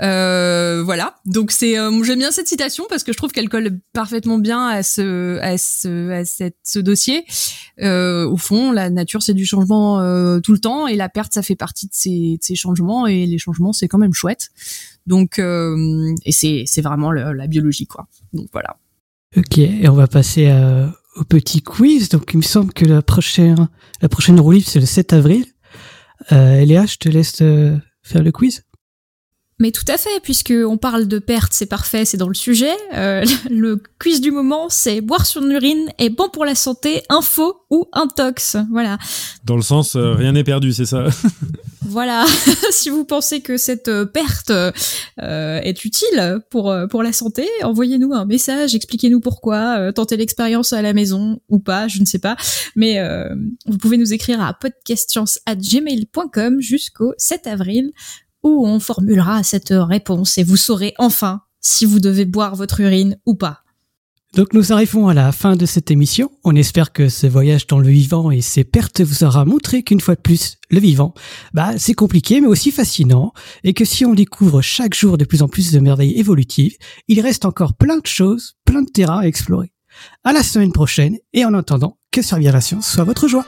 Euh, voilà. Donc c'est euh, j'aime bien cette citation parce que je trouve qu'elle colle parfaitement bien à ce à ce à cette, ce dossier. Euh, au fond, la nature c'est du changement euh, tout le temps et la perte ça fait partie de ces, de ces changements et les changements c'est quand même chouette. Donc euh, et c'est c'est vraiment la biologie quoi. Donc voilà.
Ok, et on va passer au petit quiz. Donc il me semble que la prochaine la prochaine roue c'est le 7 avril. Euh, Léa, je te laisse faire le quiz?
Mais tout à fait, puisque on parle de perte, c'est parfait, c'est dans le sujet. Euh, le quiz du moment, c'est boire sur une urine est bon pour la santé, info ou intox. Voilà.
Dans le sens, euh, rien n'est perdu, c'est ça.
voilà. si vous pensez que cette euh, perte est utile pour pour la santé, envoyez-nous un message, expliquez-nous pourquoi, tentez l'expérience à la maison ou pas, je ne sais pas. Mais vous pouvez nous écrire à podcastscience@gmail.com jusqu'au 7 avril où on formulera cette réponse et vous saurez enfin si vous devez boire votre urine ou pas.
Donc nous arrivons à la fin de cette émission. On espère que ce voyage dans le vivant et ses pertes vous aura montré qu'une fois de plus, le vivant, bah, c'est compliqué mais aussi fascinant et que si on découvre chaque jour de plus en plus de merveilles évolutives, il reste encore plein de choses, plein de terrains à explorer. À la semaine prochaine et en attendant, que servir la science soit votre joie.